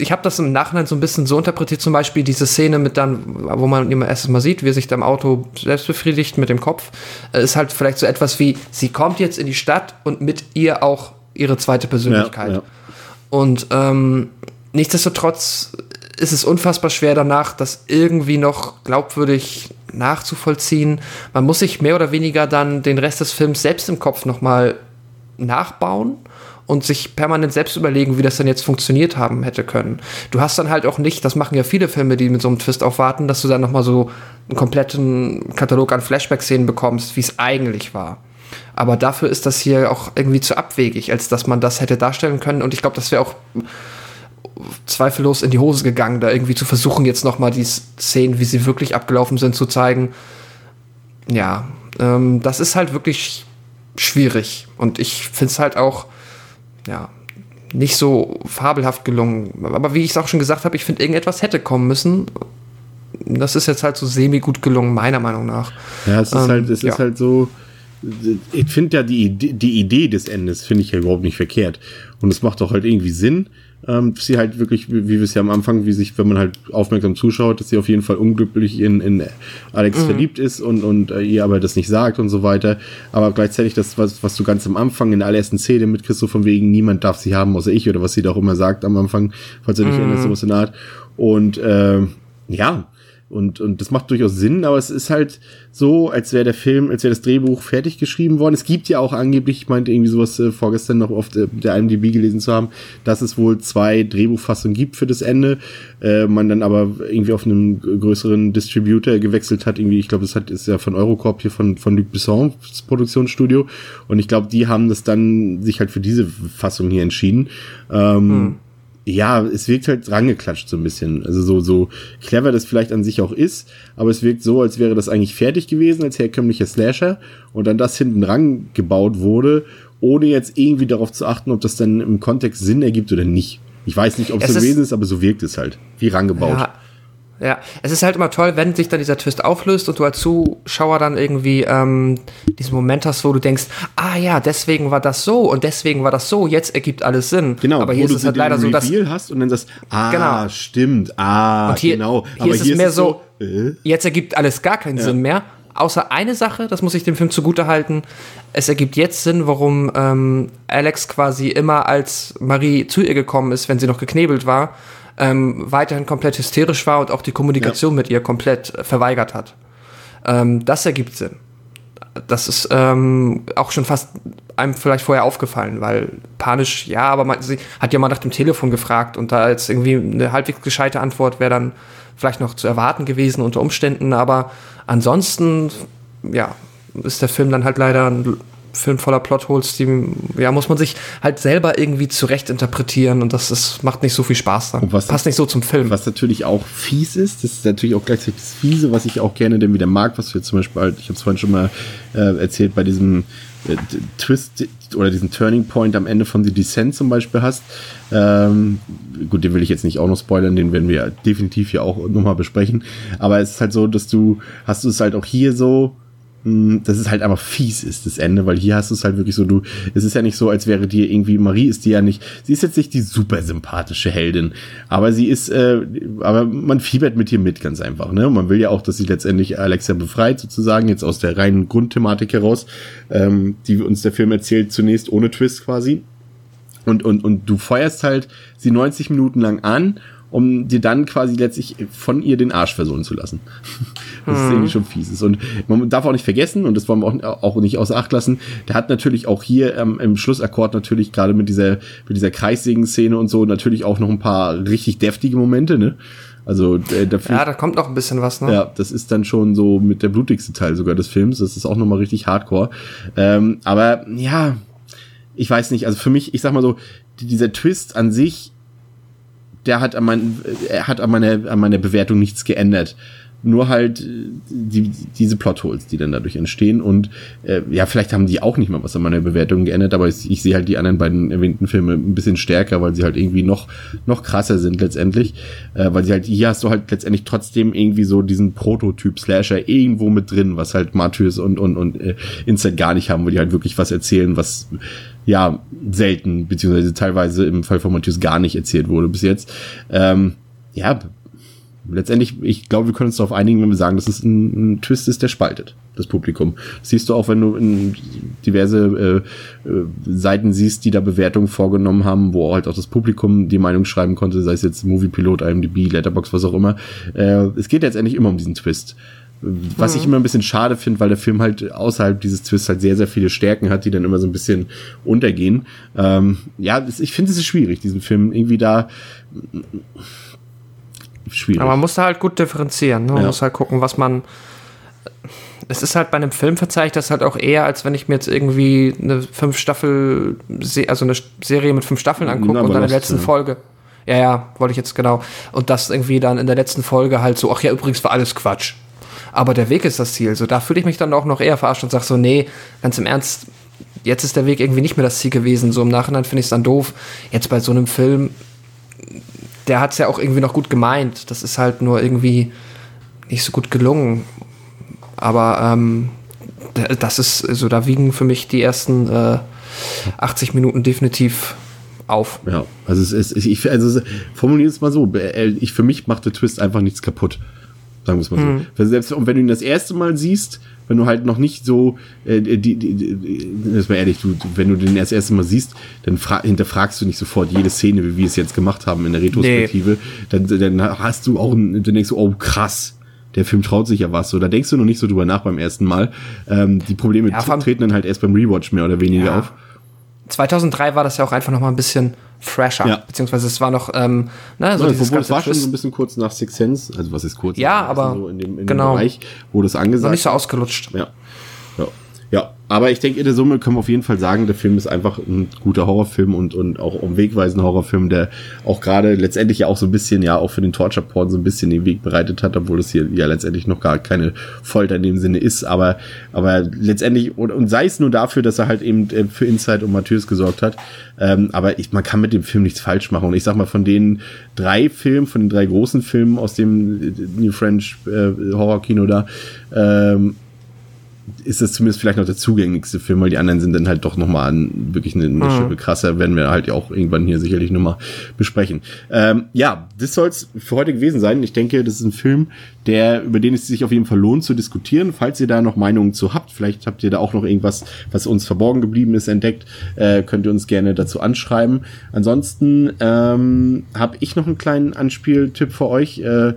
Speaker 3: ich habe das im Nachhinein so ein bisschen so interpretiert, zum Beispiel diese Szene mit dann, wo man immer erstes Mal sieht, wie er sich da im Auto selbst befriedigt mit dem Kopf, äh, ist halt vielleicht so etwas wie, sie kommt jetzt in die Stadt und mit ihr auch ihre zweite Persönlichkeit.
Speaker 2: Ja, ja.
Speaker 3: Und ähm, nichtsdestotrotz ist es unfassbar schwer danach, das irgendwie noch glaubwürdig nachzuvollziehen. Man muss sich mehr oder weniger dann den Rest des Films selbst im Kopf nochmal nachbauen und sich permanent selbst überlegen, wie das denn jetzt funktioniert haben hätte können. Du hast dann halt auch nicht, das machen ja viele Filme, die mit so einem Twist aufwarten, dass du dann nochmal so einen kompletten Katalog an Flashback-Szenen bekommst, wie es eigentlich war. Aber dafür ist das hier auch irgendwie zu abwegig, als dass man das hätte darstellen können. Und ich glaube, das wäre auch zweifellos in die Hose gegangen, da irgendwie zu versuchen, jetzt nochmal die Szenen, wie sie wirklich abgelaufen sind, zu zeigen. Ja, ähm, das ist halt wirklich schwierig. Und ich finde es halt auch, ja, nicht so fabelhaft gelungen. Aber wie ich es auch schon gesagt habe, ich finde, irgendetwas hätte kommen müssen. Das ist jetzt halt so semi-gut gelungen, meiner Meinung nach.
Speaker 2: Ja, es ist ähm, halt, es ja. ist halt so. Ich finde ja die die Idee des Endes finde ich ja überhaupt nicht verkehrt. Und es macht doch halt irgendwie Sinn, ähm, sie halt wirklich, wie, wir es ja am Anfang, wie sich, wenn man halt aufmerksam zuschaut, dass sie auf jeden Fall unglücklich in, in Alex mhm. verliebt ist und, und äh, ihr aber das nicht sagt und so weiter. Aber gleichzeitig das, was, was du ganz am Anfang in der allerersten Szene mit Christoph von wegen, niemand darf sie haben, außer ich, oder was sie da auch immer sagt am Anfang, falls er nicht mhm. erinnerst, sowas in der Art. Und äh, ja, und, und das macht durchaus Sinn, aber es ist halt so, als wäre der Film, als wäre das Drehbuch fertig geschrieben worden. Es gibt ja auch angeblich, ich meinte irgendwie sowas äh, vorgestern noch auf der, der IMDb gelesen zu haben, dass es wohl zwei Drehbuchfassungen gibt für das Ende. Äh, man dann aber irgendwie auf einem größeren Distributor gewechselt hat. Irgendwie, ich glaube, das hat, ist ja von Eurocorp hier von, von Luc Besson, das Produktionsstudio. Und ich glaube, die haben das dann sich halt für diese Fassung hier entschieden. Ähm, hm ja, es wirkt halt rangeklatscht so ein bisschen. Also so, so clever das vielleicht an sich auch ist, aber es wirkt so, als wäre das eigentlich fertig gewesen als herkömmlicher Slasher und dann das hinten rangebaut wurde, ohne jetzt irgendwie darauf zu achten, ob das dann im Kontext Sinn ergibt oder nicht. Ich weiß nicht, ob es so gewesen ist, aber so wirkt es halt. Wie rangebaut.
Speaker 3: Ja, ja, es ist halt immer toll, wenn sich dann dieser Twist auflöst und du als Zuschauer dann irgendwie ähm, diesen Moment hast, wo du denkst, ah ja, deswegen war das so und deswegen war das so, jetzt ergibt alles Sinn.
Speaker 2: Genau, aber hier ist es halt leider so, dass hast und dann sagst, ah, genau. stimmt, ah, hier,
Speaker 3: genau. Hier aber ist hier es mehr so, so äh? jetzt ergibt alles gar keinen ja. Sinn mehr. Außer eine Sache, das muss ich dem Film zugute halten. Es ergibt jetzt Sinn, warum ähm, Alex quasi immer als Marie zu ihr gekommen ist, wenn sie noch geknebelt war ähm, weiterhin komplett hysterisch war und auch die Kommunikation ja. mit ihr komplett äh, verweigert hat. Ähm, das ergibt Sinn. Das ist ähm, auch schon fast einem vielleicht vorher aufgefallen, weil panisch, ja, aber man, sie hat ja mal nach dem Telefon gefragt und da jetzt irgendwie eine halbwegs gescheite Antwort wäre dann vielleicht noch zu erwarten gewesen unter Umständen, aber ansonsten, ja, ist der Film dann halt leider ein Film voller Plotholes, die ja, muss man sich halt selber irgendwie zurecht interpretieren und das ist, macht nicht so viel Spaß dann.
Speaker 2: Passt nicht so zum Film. Was natürlich auch fies ist, das ist natürlich auch gleichzeitig das Fiese, was ich auch gerne denn wieder mag, was wir zum Beispiel, halt, ich habe es vorhin schon mal äh, erzählt, bei diesem äh, Twist oder diesen Turning Point am Ende von The Descent zum Beispiel hast. Ähm, gut, den will ich jetzt nicht auch noch spoilern, den werden wir definitiv hier auch nochmal besprechen. Aber es ist halt so, dass du, hast du es halt auch hier so, dass es halt einfach fies ist, das Ende, weil hier hast du es halt wirklich so, du, es ist ja nicht so, als wäre dir irgendwie, Marie ist die ja nicht, sie ist jetzt nicht die super sympathische Heldin, aber sie ist, äh, aber man fiebert mit ihr mit, ganz einfach, ne, man will ja auch, dass sie letztendlich Alexa befreit, sozusagen, jetzt aus der reinen Grundthematik heraus, ähm, die uns der Film erzählt, zunächst ohne Twist quasi, und, und, und du feuerst halt sie 90 Minuten lang an um dir dann quasi letztlich von ihr den Arsch versohlen zu lassen. das ist irgendwie schon fieses. Und man darf auch nicht vergessen, und das wollen wir auch, auch nicht außer Acht lassen, der hat natürlich auch hier ähm, im Schlussakkord natürlich gerade mit dieser, mit dieser Kreissägen-Szene und so natürlich auch noch ein paar richtig deftige Momente, ne? Also
Speaker 3: äh, dafür, Ja, da kommt noch ein bisschen was, ne?
Speaker 2: Ja, das ist dann schon so mit der blutigste Teil sogar des Films. Das ist auch nochmal richtig hardcore. Ähm, aber ja, ich weiß nicht, also für mich, ich sag mal so, dieser Twist an sich der hat an, mein, er hat an, meiner, an meiner Bewertung nichts geändert. Nur halt äh, die, diese Plotholes, die dann dadurch entstehen. Und äh, ja, vielleicht haben die auch nicht mal was an meiner Bewertung geändert, aber ich, ich sehe halt die anderen beiden erwähnten Filme ein bisschen stärker, weil sie halt irgendwie noch, noch krasser sind letztendlich. Äh, weil sie halt, hier hast du halt letztendlich trotzdem irgendwie so diesen Prototyp-Slasher irgendwo mit drin, was halt Matthäus und, und, und äh, Instant gar nicht haben, wo die halt wirklich was erzählen, was ja selten, beziehungsweise teilweise im Fall von Matthäus gar nicht erzählt wurde bis jetzt. Ähm, ja, letztendlich, ich glaube, wir können uns darauf einigen, wenn wir sagen, dass es ein, ein Twist ist, der spaltet, das Publikum. Das siehst du auch, wenn du in diverse äh, äh, Seiten siehst, die da Bewertungen vorgenommen haben, wo halt auch das Publikum die Meinung schreiben konnte, sei es jetzt Moviepilot, IMDb, Letterbox, was auch immer. Äh, es geht letztendlich immer um diesen Twist. Was ich immer ein bisschen schade finde, weil der Film halt außerhalb dieses Twists halt sehr, sehr viele Stärken hat, die dann immer so ein bisschen untergehen. Ähm, ja, ich finde es ist schwierig, diesen Film irgendwie da schwierig.
Speaker 3: Aber man muss da halt gut differenzieren. Ne? Man
Speaker 2: Ja.
Speaker 3: muss halt gucken, was man. Es ist halt bei einem Film verzeiht das halt auch eher, als wenn ich mir jetzt irgendwie eine fünf Staffel, also eine Serie mit fünf Staffeln angucke
Speaker 2: Na,
Speaker 3: und dann in der letzten
Speaker 2: ja.
Speaker 3: Folge. Ja, ja, wollte ich jetzt genau. Und das irgendwie dann in der letzten Folge halt so, ach ja, übrigens war alles Quatsch. Aber der Weg ist das Ziel. So, da fühle ich mich dann auch noch eher verarscht und sage so, nee, ganz im Ernst, jetzt ist der Weg irgendwie nicht mehr das Ziel gewesen. So im Nachhinein finde ich es dann doof. Jetzt bei so einem Film, der hat es ja auch irgendwie noch gut gemeint. Das ist halt nur irgendwie nicht so gut gelungen. Aber ähm, das ist, also da wiegen für mich die ersten äh, 80 Minuten definitiv auf.
Speaker 2: Ja, also es ist, ich, also formuliere es mal so, äh, ich, für mich macht der Twist einfach nichts kaputt. Sagen wir es mal so. Weil Selbst und wenn du ihn das erste Mal siehst, wenn du halt noch nicht so, äh, die, die, die, das mal ehrlich, du, wenn du den erst erste Mal siehst, dann fra hinterfragst du nicht sofort jede Szene, wie wir es jetzt gemacht haben in der Retrospektive. Dann, dann hast du auch, ein, dann denkst du, oh krass, der Film traut sich ja was. So, da denkst du noch nicht so drüber nach beim ersten Mal. Ähm, die Probleme
Speaker 3: Ja,
Speaker 2: treten dann halt erst beim Rewatch mehr oder weniger
Speaker 3: Ja.
Speaker 2: auf.
Speaker 3: 2003 war das ja auch einfach noch mal ein bisschen fresher.
Speaker 2: Ja.
Speaker 3: Beziehungsweise es war noch, ähm, ne, so
Speaker 2: Ja,
Speaker 3: dieses
Speaker 2: obwohl es war schon so ein bisschen kurz nach Six Sense, also was ist kurz?
Speaker 3: Ja,
Speaker 2: Also
Speaker 3: aber
Speaker 2: so in dem, in
Speaker 3: genau.
Speaker 2: dem Bereich, wo das
Speaker 3: noch
Speaker 2: angesagt
Speaker 3: nicht so ausgelutscht.
Speaker 2: Ja. ja. Ja, aber ich denke, in der Summe können wir auf jeden Fall sagen, der Film ist einfach ein guter Horrorfilm und, und auch ein wegweisender Horrorfilm, der auch gerade letztendlich ja auch so ein bisschen, ja, auch für den Torture-Porn so ein bisschen den Weg bereitet hat, obwohl es hier ja letztendlich noch gar keine Folter in dem Sinne ist, aber, aber letztendlich, und, und sei es nur dafür, dass er halt eben äh, für Insight und Matthäus gesorgt hat, ähm, aber ich, man kann mit dem Film nichts falsch machen. Und ich sag mal, von den drei Filmen, von den drei großen Filmen aus dem äh, New French äh, Horror-Kino da, ähm, ist das zumindest vielleicht noch der zugänglichste Film, weil die anderen sind dann halt doch nochmal wirklich eine, eine Schippe krasser, werden wir halt ja auch irgendwann hier sicherlich nochmal besprechen. Ähm, ja, das soll's für heute gewesen sein. Ich denke, das ist ein Film, der, über den es sich auf jeden Fall lohnt zu diskutieren. Falls ihr da noch Meinungen zu habt, vielleicht habt ihr da auch noch irgendwas, was uns verborgen geblieben ist, entdeckt, äh, könnt ihr uns gerne dazu anschreiben. Ansonsten ähm, habe ich noch einen kleinen Anspieltipp für euch. Äh,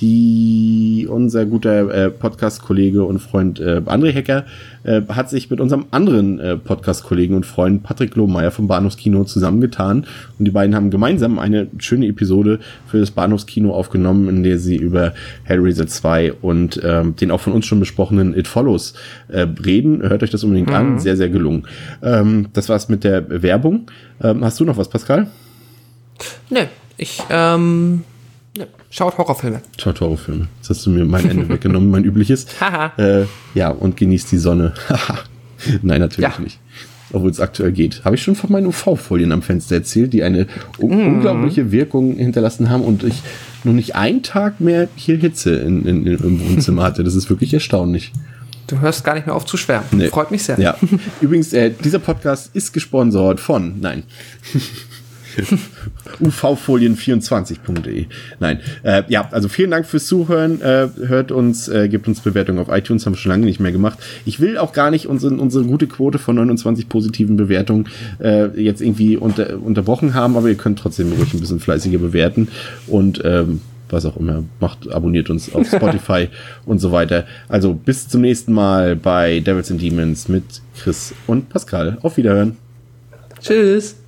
Speaker 2: die unser guter äh, Podcast-Kollege und Freund äh, André Hecker äh, hat sich mit unserem anderen äh, Podcast-Kollegen und Freund Patrick Lohmeier vom Bahnhofskino zusammengetan und die beiden haben gemeinsam eine schöne Episode für das Bahnhofskino aufgenommen, in der sie über Hellraiser 2 und ähm, den auch von uns schon besprochenen It Follows äh, reden. Hört euch das unbedingt an, sehr, sehr gelungen. Ähm, das war's mit der Werbung. Ähm, hast du noch was, Pascal?
Speaker 3: Nö, ich, ähm, nö. schaut Horrorfilme.
Speaker 2: Schaut Horrorfilme. Jetzt hast du mir mein Ende weggenommen, mein übliches.
Speaker 3: Haha.
Speaker 2: äh, ja, und genießt die Sonne. Haha. Nein, natürlich
Speaker 3: Ja.
Speaker 2: nicht. Obwohl es aktuell geht. Habe ich schon von meinen UV-Folien am Fenster erzählt, die eine un
Speaker 3: Mhm.
Speaker 2: unglaubliche Wirkung hinterlassen haben und ich noch nicht einen Tag mehr hier Hitze in, in, in, im Wohnzimmer hatte. Das ist wirklich erstaunlich.
Speaker 3: Du hörst gar nicht mehr auf zu schwärmen.
Speaker 2: Nee.
Speaker 3: Freut mich sehr.
Speaker 2: Ja. Übrigens, äh, dieser Podcast ist gesponsert von, nein. uvfolien24.de. Nein. Äh, ja, also vielen Dank fürs Zuhören. Äh, hört uns, äh, gebt uns Bewertungen auf iTunes, haben wir schon lange nicht mehr gemacht. Ich will auch gar nicht unsere, unsere gute Quote von 29 positiven Bewertungen äh, jetzt irgendwie unter, unterbrochen haben, aber ihr könnt trotzdem ruhig ein bisschen fleißiger bewerten und ähm, was auch immer macht, abonniert uns auf Spotify und so weiter. Also bis zum nächsten Mal bei Devils and Demons mit Chris und Pascal. Auf Wiederhören.
Speaker 3: Tschüss.